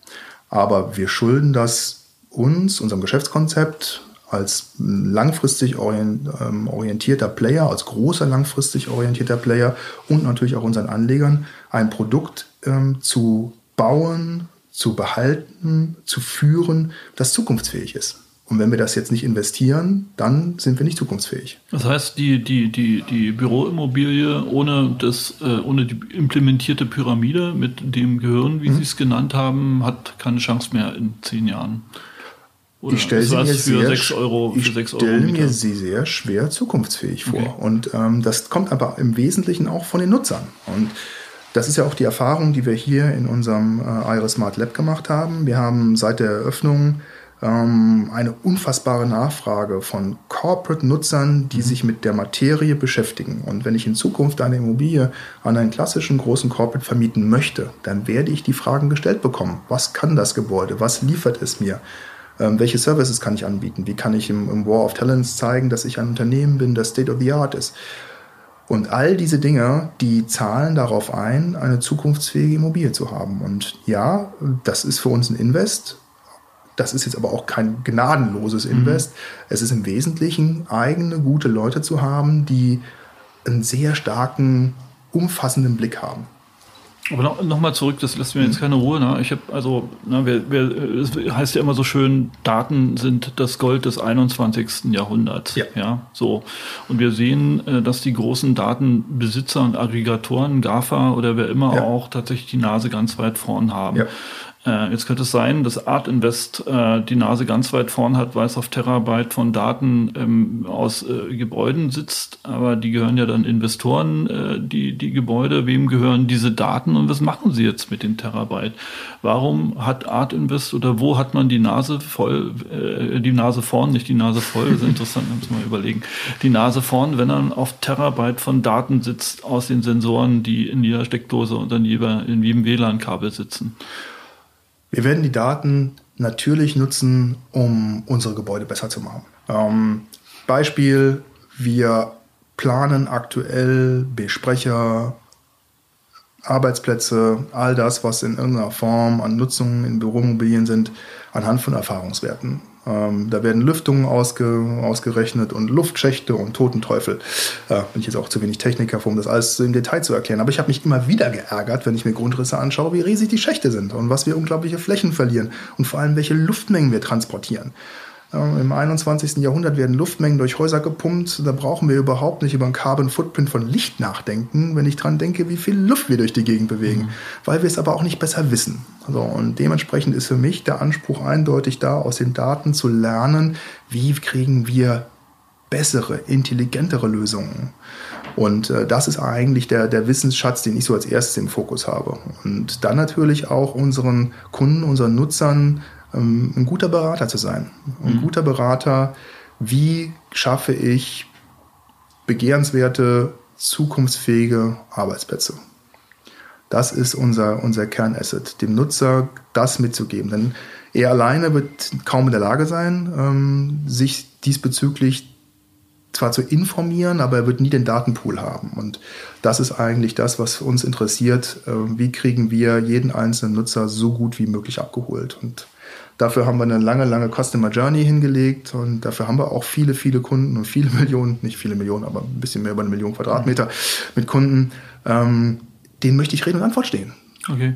Aber wir schulden das uns, unserem Geschäftskonzept, als langfristig ähm, orientierter Player, als großer langfristig orientierter Player und natürlich auch unseren Anlegern ein Produkt ähm, zu bauen, zu behalten, zu führen, das zukunftsfähig ist. Und wenn wir das jetzt nicht investieren, dann sind wir nicht zukunftsfähig. Das heißt, die, die, die, die Büroimmobilie ohne, das, äh, ohne die implementierte Pyramide mit dem Gehirn, wie mhm. Sie es genannt haben, hat keine Chance mehr in zehn Jahren. Oder ich stelle sie mir sehr, 6 Euro, ich stelle mir sie sehr schwer zukunftsfähig vor. Okay. Und ähm, das kommt aber im Wesentlichen auch von den Nutzern. Und das ist ja auch die Erfahrung, die wir hier in unserem äh, Iris Smart Lab gemacht haben. Wir haben seit der Eröffnung ähm, eine unfassbare Nachfrage von Corporate-Nutzern, die mhm. sich mit der Materie beschäftigen. Und wenn ich in Zukunft eine Immobilie an einen klassischen großen Corporate vermieten möchte, dann werde ich die Fragen gestellt bekommen. Was kann das Gebäude? Was liefert es mir? Ähm, welche Services kann ich anbieten? Wie kann ich im, im War of Talents zeigen, dass ich ein Unternehmen bin, das State of the Art ist? Und all diese Dinge, die zahlen darauf ein, eine zukunftsfähige Immobilie zu haben. Und ja, das ist für uns ein Invest. Das ist jetzt aber auch kein gnadenloses mhm. Invest. Mhm. Es ist im Wesentlichen eigene, gute Leute zu haben, die einen sehr starken, umfassenden Blick haben. Aber noch, noch mal zurück, das lässt mir jetzt keine Ruhe. Ne? Ich habe also, ne, wer, wer, es heißt ja immer so schön, Daten sind das Gold des 21. Jahrhunderts. Ja. ja so. Und wir sehen, äh, dass die großen Datenbesitzer und Aggregatoren, GAFA oder wer immer ja. auch tatsächlich die Nase ganz weit vorn haben. Ja. Äh, jetzt könnte es sein, dass Art Invest äh, die Nase ganz weit vorn hat, weil es auf Terabyte von Daten ähm, aus äh, Gebäuden sitzt. Aber die gehören ja dann Investoren, äh, die, die Gebäude. Wem gehören diese Daten und was machen sie jetzt mit den Terabyte? Warum hat Art Invest oder wo hat man die Nase voll, äh, die Nase vorn, nicht die Nase voll, das ist interessant, müssen mal überlegen. Die Nase vorn, wenn er auf Terabyte von Daten sitzt aus den Sensoren, die in jeder Steckdose und dann in jedem WLAN-Kabel sitzen. Wir werden die Daten natürlich nutzen, um unsere Gebäude besser zu machen. Ähm, Beispiel, wir planen aktuell Besprecher, Arbeitsplätze, all das, was in irgendeiner Form an Nutzungen in Büromobilien sind, anhand von Erfahrungswerten. Ähm, da werden Lüftungen ausge, ausgerechnet und Luftschächte und Totenteufel. Äh, bin ich jetzt auch zu wenig Techniker, um das alles im Detail zu erklären. Aber ich habe mich immer wieder geärgert, wenn ich mir Grundrisse anschaue, wie riesig die Schächte sind und was wir unglaubliche Flächen verlieren und vor allem welche Luftmengen wir transportieren. Im 21. Jahrhundert werden Luftmengen durch Häuser gepumpt. Da brauchen wir überhaupt nicht über einen Carbon Footprint von Licht nachdenken, wenn ich dran denke, wie viel Luft wir durch die Gegend bewegen, mhm. weil wir es aber auch nicht besser wissen. Also, und dementsprechend ist für mich der Anspruch eindeutig da, aus den Daten zu lernen, wie kriegen wir bessere, intelligentere Lösungen. Und äh, das ist eigentlich der, der Wissensschatz, den ich so als erstes im Fokus habe. Und dann natürlich auch unseren Kunden, unseren Nutzern ähm, ein guter Berater zu sein. Ein mhm. guter Berater, wie schaffe ich begehrenswerte, zukunftsfähige Arbeitsplätze. Das ist unser, unser Kernasset, dem Nutzer das mitzugeben. Denn er alleine wird kaum in der Lage sein, ähm, sich diesbezüglich zwar zu informieren, aber er wird nie den Datenpool haben. Und das ist eigentlich das, was uns interessiert. Äh, wie kriegen wir jeden einzelnen Nutzer so gut wie möglich abgeholt? Und dafür haben wir eine lange, lange Customer Journey hingelegt und dafür haben wir auch viele, viele Kunden und viele Millionen, nicht viele Millionen, aber ein bisschen mehr über eine Million Quadratmeter mit Kunden. Ähm, denen möchte ich Rede und Antwort stehen. Okay.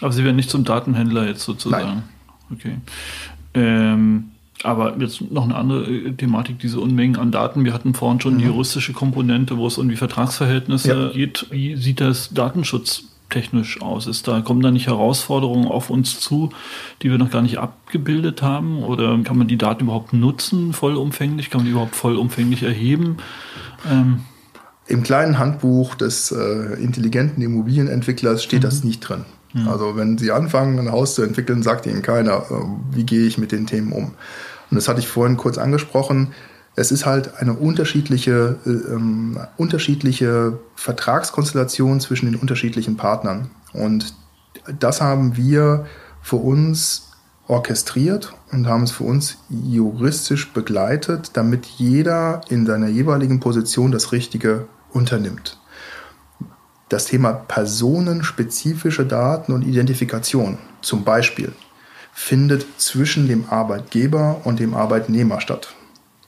Aber Sie werden nicht zum Datenhändler jetzt sozusagen. Nein. Okay. Ähm, aber jetzt noch eine andere äh, Thematik, diese Unmengen an Daten. Wir hatten vorhin schon mhm. die juristische Komponente, wo es um die Vertragsverhältnisse ja. geht. Wie sieht das datenschutztechnisch aus? Ist da, kommen da nicht Herausforderungen auf uns zu, die wir noch gar nicht abgebildet haben? Oder kann man die Daten überhaupt nutzen, vollumfänglich? Kann man die überhaupt vollumfänglich erheben? Ähm, Im kleinen Handbuch des äh, intelligenten Immobilienentwicklers steht mhm. das nicht drin. Mhm. Also wenn Sie anfangen, ein Haus zu entwickeln, sagt Ihnen keiner, äh, wie gehe ich mit den Themen um. Und das hatte ich vorhin kurz angesprochen. Es ist halt eine unterschiedliche, äh, ähm, unterschiedliche Vertragskonstellation zwischen den unterschiedlichen Partnern. Und das haben wir für uns orchestriert und haben es für uns juristisch begleitet, damit jeder in seiner jeweiligen Position das Richtige unternimmt das Thema personenspezifische Daten und Identifikation zum Beispiel findet zwischen dem Arbeitgeber und dem Arbeitnehmer statt.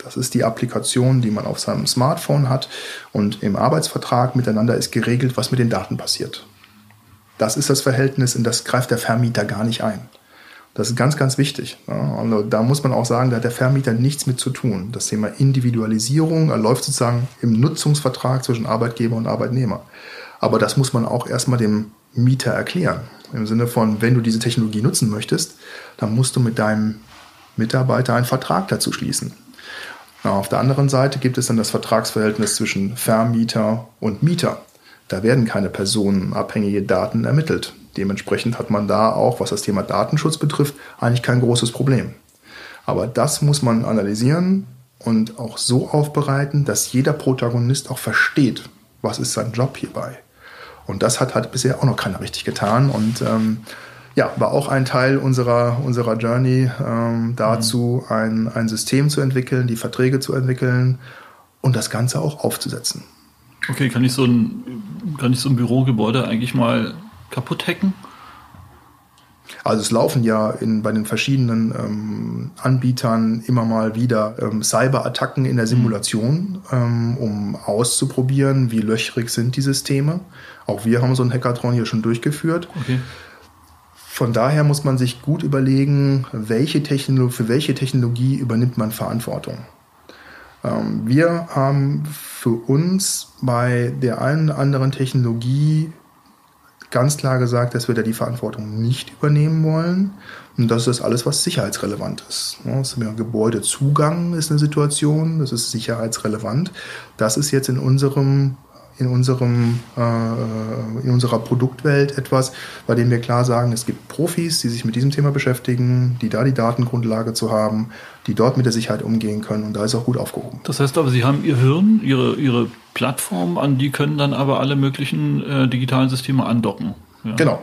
Das ist die Applikation, die man auf seinem Smartphone hat und im Arbeitsvertrag miteinander ist geregelt, was mit den Daten passiert. Das ist das Verhältnis, in das greift der Vermieter gar nicht ein. Das ist ganz, ganz wichtig. Also da muss man auch sagen, da hat der Vermieter nichts mit zu tun. Das Thema Individualisierung läuft sozusagen im Nutzungsvertrag zwischen Arbeitgeber und Arbeitnehmer. Aber das muss man auch erstmal dem Mieter erklären. Im Sinne von, wenn du diese Technologie nutzen möchtest, dann musst du mit deinem Mitarbeiter einen Vertrag dazu schließen. Na, auf der anderen Seite gibt es dann das Vertragsverhältnis zwischen Vermieter und Mieter. Da werden keine personenabhängige Daten ermittelt. Dementsprechend hat man da auch, was das Thema Datenschutz betrifft, eigentlich kein großes Problem. Aber das muss man analysieren und auch so aufbereiten, dass jeder Protagonist auch versteht, was ist sein Job hierbei. Und das hat halt bisher auch noch keiner richtig getan. Und ähm, ja, war auch ein Teil unserer, unserer Journey ähm, dazu, mhm. ein, ein System zu entwickeln, die Verträge zu entwickeln und das Ganze auch aufzusetzen. Okay, kann ich so ein, kann ich so ein Bürogebäude eigentlich mal kaputt hacken? Also es laufen ja in, bei den verschiedenen ähm, Anbietern immer mal wieder ähm, Cyberattacken in der Simulation, ähm, um auszuprobieren, wie löchrig sind die Systeme. Auch wir haben so einen Hackathon hier schon durchgeführt. Okay. Von daher muss man sich gut überlegen, welche Technologie, für welche Technologie übernimmt man Verantwortung. Ähm, wir haben für uns bei der einen oder anderen Technologie ganz klar gesagt, dass wir da die Verantwortung nicht übernehmen wollen. Und das ist alles, was sicherheitsrelevant ist. Das Gebäudezugang ist eine Situation, das ist sicherheitsrelevant. Das ist jetzt in unserem in, unserem, äh, in unserer Produktwelt etwas, bei dem wir klar sagen, es gibt Profis, die sich mit diesem Thema beschäftigen, die da die Datengrundlage zu haben, die dort mit der Sicherheit umgehen können und da ist auch gut aufgehoben. Das heißt aber, Sie haben Ihr Hirn, Ihre, Ihre Plattform, an die können dann aber alle möglichen äh, digitalen Systeme andocken. Ja. Genau.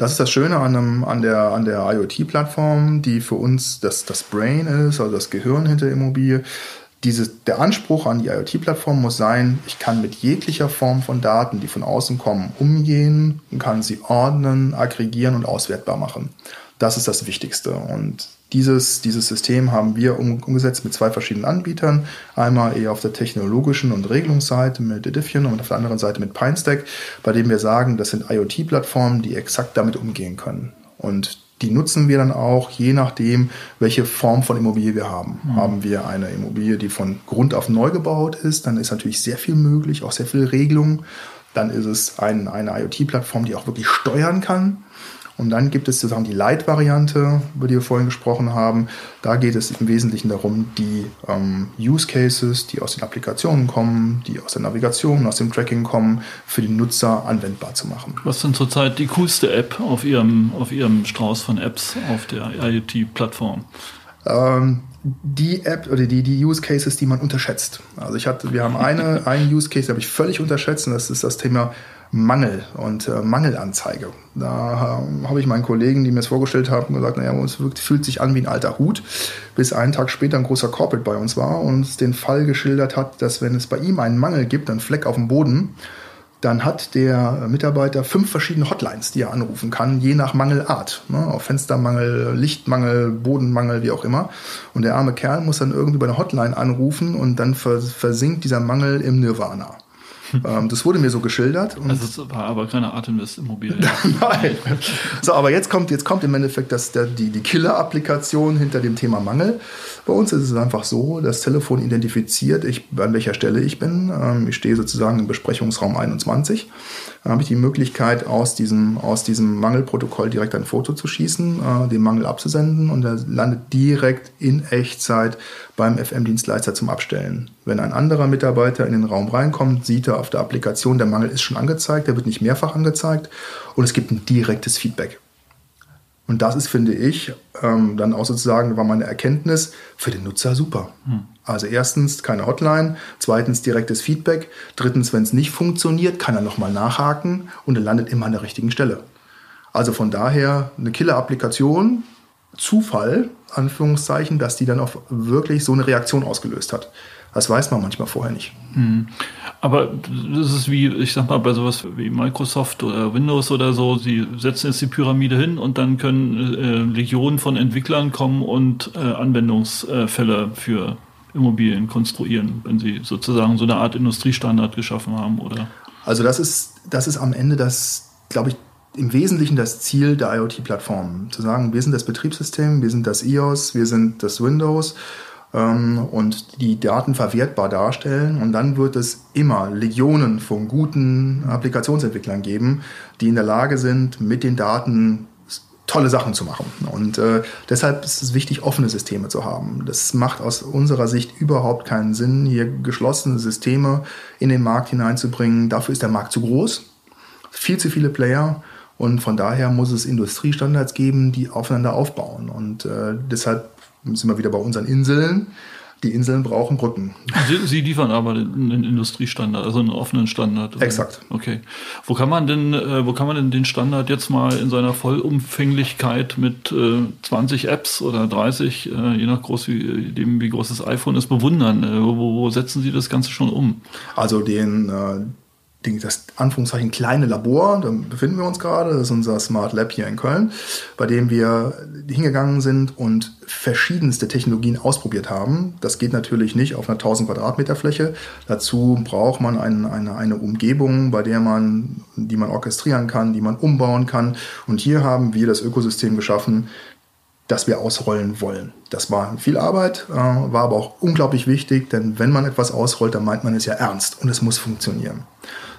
Das ist das Schöne an, einem, an der, an der IoT-Plattform, die für uns das, das Brain ist, also das Gehirn hinter Immobilie dieses, der Anspruch an die IoT-Plattform muss sein, ich kann mit jeglicher Form von Daten, die von außen kommen, umgehen und kann sie ordnen, aggregieren und auswertbar machen. Das ist das Wichtigste. Und dieses, dieses System haben wir umgesetzt mit zwei verschiedenen Anbietern. Einmal eher auf der technologischen und Regelungsseite mit Edifion und auf der anderen Seite mit PineStack, bei dem wir sagen, das sind IoT-Plattformen, die exakt damit umgehen können. Und die nutzen wir dann auch, je nachdem, welche Form von Immobilie wir haben. Mhm. Haben wir eine Immobilie, die von Grund auf neu gebaut ist, dann ist natürlich sehr viel möglich, auch sehr viel Regelung. Dann ist es ein, eine IoT-Plattform, die auch wirklich steuern kann. Und dann gibt es sozusagen die Light-Variante, über die wir vorhin gesprochen haben. Da geht es im Wesentlichen darum, die ähm, Use Cases, die aus den Applikationen kommen, die aus der Navigation, aus dem Tracking kommen, für den Nutzer anwendbar zu machen. Was ist denn zurzeit die coolste App auf Ihrem, auf Ihrem Strauß von Apps auf der IoT-Plattform? Ähm, die App oder die, die Use Cases, die man unterschätzt. Also ich hatte, wir haben eine, einen Use Case, den habe ich völlig unterschätzt, und das ist das Thema Mangel und äh, Mangelanzeige. Da äh, habe ich meinen Kollegen, die mir das vorgestellt haben, gesagt, naja, es fühlt sich an wie ein alter Hut, bis einen Tag später ein großer Corporate bei uns war und den Fall geschildert hat, dass wenn es bei ihm einen Mangel gibt, einen Fleck auf dem Boden, dann hat der Mitarbeiter fünf verschiedene Hotlines, die er anrufen kann, je nach Mangelart. Ne? Auf Fenstermangel, Lichtmangel, Bodenmangel, wie auch immer. Und der arme Kerl muss dann irgendwie bei einer Hotline anrufen und dann versinkt dieser Mangel im Nirvana. Ähm, das wurde mir so geschildert. also es war aber keine Art Immobilie. Nein. So, aber jetzt kommt, jetzt kommt im Endeffekt das, der, die, die Killer-Applikation hinter dem Thema Mangel. Bei uns ist es einfach so, das Telefon identifiziert, ich, an welcher Stelle ich bin. Ähm, ich stehe sozusagen im Besprechungsraum 21 dann habe ich die Möglichkeit, aus diesem, aus diesem Mangelprotokoll direkt ein Foto zu schießen, äh, den Mangel abzusenden und er landet direkt in Echtzeit beim FM-Dienstleister zum Abstellen. Wenn ein anderer Mitarbeiter in den Raum reinkommt, sieht er auf der Applikation, der Mangel ist schon angezeigt, der wird nicht mehrfach angezeigt und es gibt ein direktes Feedback. Und das ist, finde ich, ähm, dann auch sozusagen war meine Erkenntnis für den Nutzer super. Hm. Also erstens keine Hotline, zweitens direktes Feedback, drittens, wenn es nicht funktioniert, kann er nochmal nachhaken und er landet immer an der richtigen Stelle. Also von daher eine Killer-Applikation, Zufall, Anführungszeichen, dass die dann auch wirklich so eine Reaktion ausgelöst hat. Das weiß man manchmal vorher nicht. Mhm. Aber das ist wie, ich sag mal, bei sowas wie Microsoft oder Windows oder so, sie setzen jetzt die Pyramide hin und dann können äh, Legionen von Entwicklern kommen und äh, Anwendungsfälle für Immobilien konstruieren, wenn sie sozusagen so eine Art Industriestandard geschaffen haben, oder? Also das ist, das ist am Ende das, glaube ich, im Wesentlichen das Ziel der IoT-Plattform. Zu sagen, wir sind das Betriebssystem, wir sind das iOS, wir sind das Windows und die Daten verwertbar darstellen. Und dann wird es immer Legionen von guten Applikationsentwicklern geben, die in der Lage sind, mit den Daten tolle Sachen zu machen. Und äh, deshalb ist es wichtig, offene Systeme zu haben. Das macht aus unserer Sicht überhaupt keinen Sinn, hier geschlossene Systeme in den Markt hineinzubringen. Dafür ist der Markt zu groß, viel zu viele Player. Und von daher muss es Industriestandards geben, die aufeinander aufbauen. Und äh, deshalb sind wir wieder bei unseren Inseln. Die Inseln brauchen Brücken. Sie, Sie liefern aber einen Industriestandard, also einen offenen Standard. Oder? Exakt. Okay. Wo kann man denn, äh, wo kann man denn den Standard jetzt mal in seiner Vollumfänglichkeit mit äh, 20 Apps oder 30, äh, je nach groß wie, dem, wie groß das iPhone ist, bewundern? Äh, wo, wo setzen Sie das Ganze schon um? Also den, äh, das Anführungszeichen kleine Labor, da befinden wir uns gerade, das ist unser Smart Lab hier in Köln, bei dem wir hingegangen sind und verschiedenste Technologien ausprobiert haben. Das geht natürlich nicht auf einer 1000 Quadratmeter Fläche. Dazu braucht man ein, eine, eine Umgebung, bei der man, die man orchestrieren kann, die man umbauen kann. Und hier haben wir das Ökosystem geschaffen, das wir ausrollen wollen. Das war viel Arbeit, äh, war aber auch unglaublich wichtig, denn wenn man etwas ausrollt, dann meint man es ja ernst und es muss funktionieren.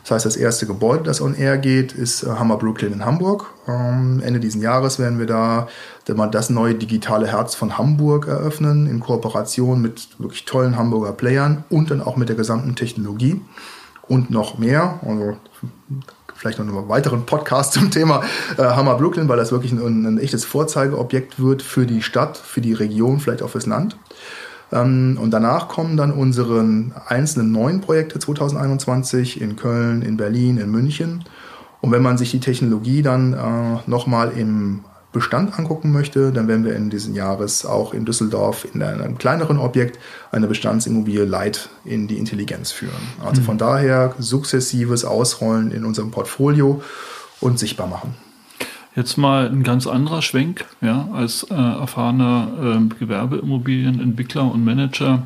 Das heißt, das erste Gebäude, das on air geht, ist äh, Hammer Brooklyn in Hamburg. Ähm, Ende dieses Jahres werden wir da das neue digitale Herz von Hamburg eröffnen, in Kooperation mit wirklich tollen Hamburger Playern und dann auch mit der gesamten Technologie und noch mehr. Also vielleicht noch einen weiteren Podcast zum Thema äh, Hammer Brooklyn, weil das wirklich ein, ein echtes Vorzeigeobjekt wird für die Stadt, für die Region, vielleicht auch fürs Land. Ähm, und danach kommen dann unsere einzelnen neuen Projekte 2021 in Köln, in Berlin, in München. Und wenn man sich die Technologie dann äh, nochmal im Bestand angucken möchte, dann werden wir in diesem Jahres auch in Düsseldorf in einem kleineren Objekt eine Bestandsimmobilie Light in die Intelligenz führen. Also mhm. von daher sukzessives Ausrollen in unserem Portfolio und sichtbar machen. Jetzt mal ein ganz anderer Schwenk, ja, als äh, erfahrener äh, Gewerbeimmobilienentwickler und Manager.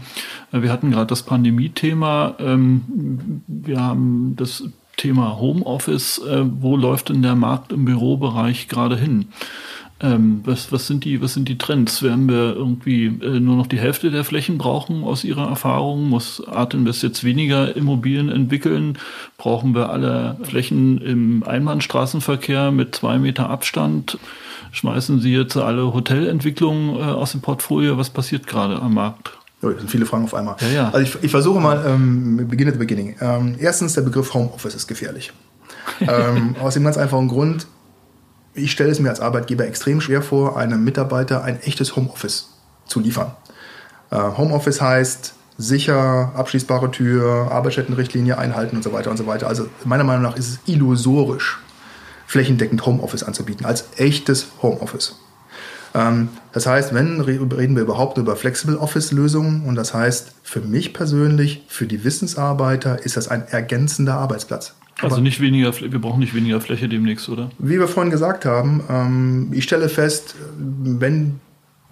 Äh, wir hatten gerade das Pandemie-Thema. Ähm, wir haben das Thema Homeoffice. Äh, wo läuft denn der Markt im Bürobereich gerade hin? Ähm, was, was, sind die, was sind die Trends? Werden wir irgendwie äh, nur noch die Hälfte der Flächen brauchen aus Ihrer Erfahrung? Muss Artinvest jetzt weniger Immobilien entwickeln? Brauchen wir alle Flächen im Einbahnstraßenverkehr mit zwei Meter Abstand? Schmeißen Sie jetzt alle Hotelentwicklungen äh, aus dem Portfolio? Was passiert gerade am Markt? Oh, das sind viele Fragen auf einmal. Ja, ja. Also ich, ich versuche mal, ähm, begin at the beginning. Ähm, erstens, der Begriff Homeoffice ist gefährlich. ähm, aus dem ganz einfachen Grund, ich stelle es mir als Arbeitgeber extrem schwer vor, einem Mitarbeiter ein echtes Homeoffice zu liefern. Äh, Homeoffice heißt sicher, abschließbare Tür, Arbeitsstättenrichtlinie einhalten und so weiter und so weiter. Also meiner Meinung nach ist es illusorisch, flächendeckend Homeoffice anzubieten, als echtes Homeoffice. Ähm, das heißt, wenn reden wir überhaupt über Flexible Office Lösungen und das heißt, für mich persönlich, für die Wissensarbeiter ist das ein ergänzender Arbeitsplatz. Also nicht weniger, wir brauchen nicht weniger Fläche demnächst, oder? Wie wir vorhin gesagt haben, ähm, ich stelle fest, wenn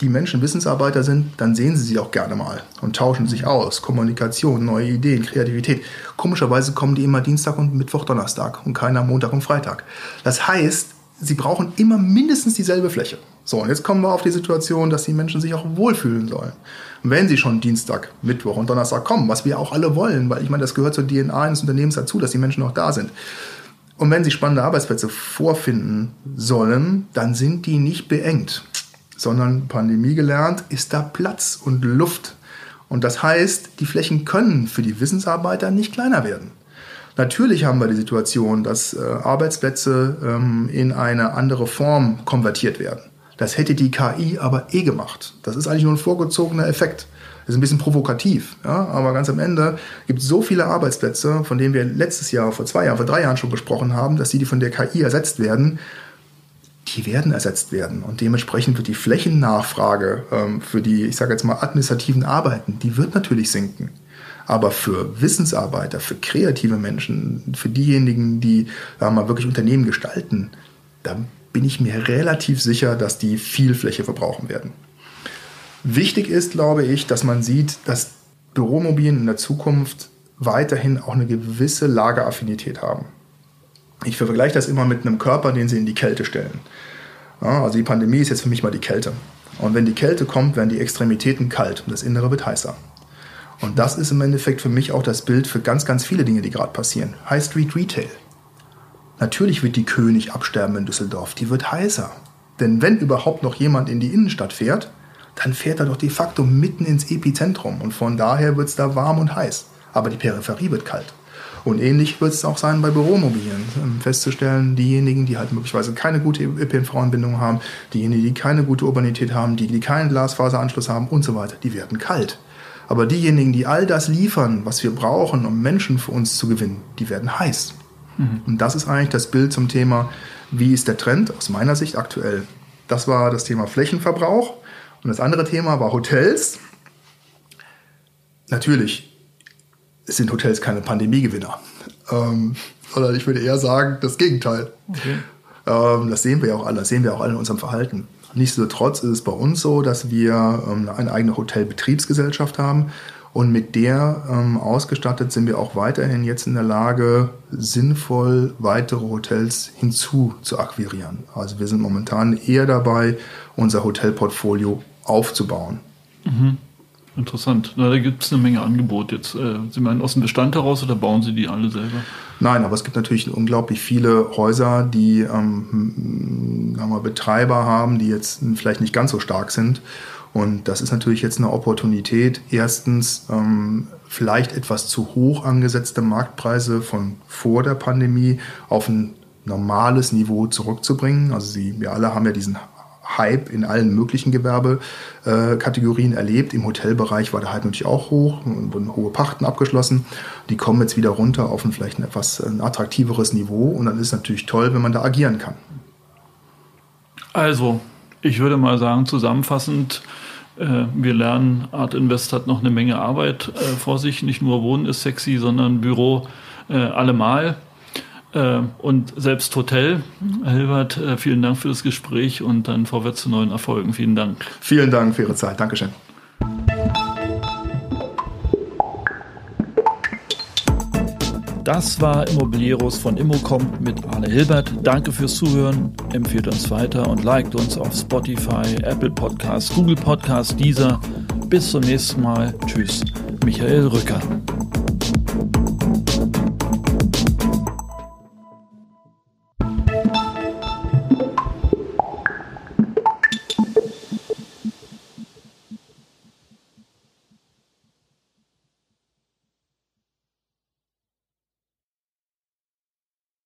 die Menschen Wissensarbeiter sind, dann sehen sie sie auch gerne mal und tauschen sich aus. Kommunikation, neue Ideen, Kreativität. Komischerweise kommen die immer Dienstag und Mittwoch, Donnerstag und keiner Montag und Freitag. Das heißt, sie brauchen immer mindestens dieselbe Fläche. So, und jetzt kommen wir auf die Situation, dass die Menschen sich auch wohlfühlen sollen. Wenn sie schon Dienstag, Mittwoch und Donnerstag kommen, was wir auch alle wollen, weil ich meine, das gehört zur DNA eines Unternehmens dazu, dass die Menschen auch da sind. Und wenn sie spannende Arbeitsplätze vorfinden sollen, dann sind die nicht beengt sondern Pandemie gelernt, ist da Platz und Luft. Und das heißt, die Flächen können für die Wissensarbeiter nicht kleiner werden. Natürlich haben wir die Situation, dass äh, Arbeitsplätze ähm, in eine andere Form konvertiert werden. Das hätte die KI aber eh gemacht. Das ist eigentlich nur ein vorgezogener Effekt. Das ist ein bisschen provokativ, ja? aber ganz am Ende gibt es so viele Arbeitsplätze, von denen wir letztes Jahr, vor zwei Jahren, vor drei Jahren schon gesprochen haben, dass die von der KI ersetzt werden, die werden ersetzt werden. Und dementsprechend wird die Flächennachfrage ähm, für die, ich sage jetzt mal, administrativen Arbeiten, die wird natürlich sinken. Aber für Wissensarbeiter, für kreative Menschen, für diejenigen, die sagen wir mal, wirklich Unternehmen gestalten, da bin ich mir relativ sicher, dass die viel Fläche verbrauchen werden. Wichtig ist, glaube ich, dass man sieht, dass Büromobilen in der Zukunft weiterhin auch eine gewisse Lageraffinität haben. Ich vergleiche das immer mit einem Körper, den Sie in die Kälte stellen. Ja, also die Pandemie ist jetzt für mich mal die Kälte. Und wenn die Kälte kommt, werden die Extremitäten kalt und das Innere wird heißer. Und das ist im Endeffekt für mich auch das Bild für ganz, ganz viele Dinge, die gerade passieren. High Street Retail. Natürlich wird die König absterben in Düsseldorf. Die wird heißer. Denn wenn überhaupt noch jemand in die Innenstadt fährt, dann fährt er doch de facto mitten ins Epizentrum. Und von daher wird es da warm und heiß. Aber die Peripherie wird kalt. Und ähnlich wird es auch sein bei Büromobilien. Ähm, festzustellen, diejenigen, die halt möglicherweise keine gute ÖPNV-Anbindung haben, diejenigen, die keine gute Urbanität haben, die, die keinen Glasfaseranschluss haben und so weiter, die werden kalt. Aber diejenigen, die all das liefern, was wir brauchen, um Menschen für uns zu gewinnen, die werden heiß. Mhm. Und das ist eigentlich das Bild zum Thema, wie ist der Trend aus meiner Sicht aktuell. Das war das Thema Flächenverbrauch. Und das andere Thema war Hotels. Natürlich sind Hotels keine Pandemiegewinner. Ähm, sondern ich würde eher sagen, das Gegenteil. Okay. Ähm, das sehen wir ja auch alle, das sehen wir auch alle in unserem Verhalten. Nichtsdestotrotz ist es bei uns so, dass wir ähm, eine eigene Hotelbetriebsgesellschaft haben und mit der ähm, ausgestattet sind wir auch weiterhin jetzt in der Lage, sinnvoll weitere Hotels hinzu zu akquirieren. Also wir sind momentan eher dabei, unser Hotelportfolio aufzubauen. Mhm. Interessant. Na, da gibt es eine Menge Angebot jetzt. Äh, Sie meinen aus dem Bestand heraus oder bauen Sie die alle selber? Nein, aber es gibt natürlich unglaublich viele Häuser, die ähm, sagen wir, Betreiber haben, die jetzt vielleicht nicht ganz so stark sind. Und das ist natürlich jetzt eine Opportunität, erstens ähm, vielleicht etwas zu hoch angesetzte Marktpreise von vor der Pandemie auf ein normales Niveau zurückzubringen. Also Sie, wir alle haben ja diesen Hype in allen möglichen Gewerbekategorien erlebt. Im Hotelbereich war der Hype natürlich auch hoch, wurden hohe Pachten abgeschlossen. Die kommen jetzt wieder runter auf ein vielleicht ein etwas attraktiveres Niveau und dann ist es natürlich toll, wenn man da agieren kann. Also, ich würde mal sagen, zusammenfassend, äh, wir lernen, Art Invest hat noch eine Menge Arbeit äh, vor sich. Nicht nur Wohnen ist sexy, sondern Büro äh, allemal. Äh, und selbst Hotel. Herr Hilbert, äh, vielen Dank für das Gespräch und dann vorwärts zu neuen Erfolgen. Vielen Dank. Vielen Dank für Ihre Zeit. Dankeschön. Das war Immobilieros von Immocom mit Arne Hilbert. Danke fürs Zuhören. Empfehlt uns weiter und liked uns auf Spotify, Apple Podcasts, Google Podcasts, dieser. Bis zum nächsten Mal. Tschüss. Michael Rücker.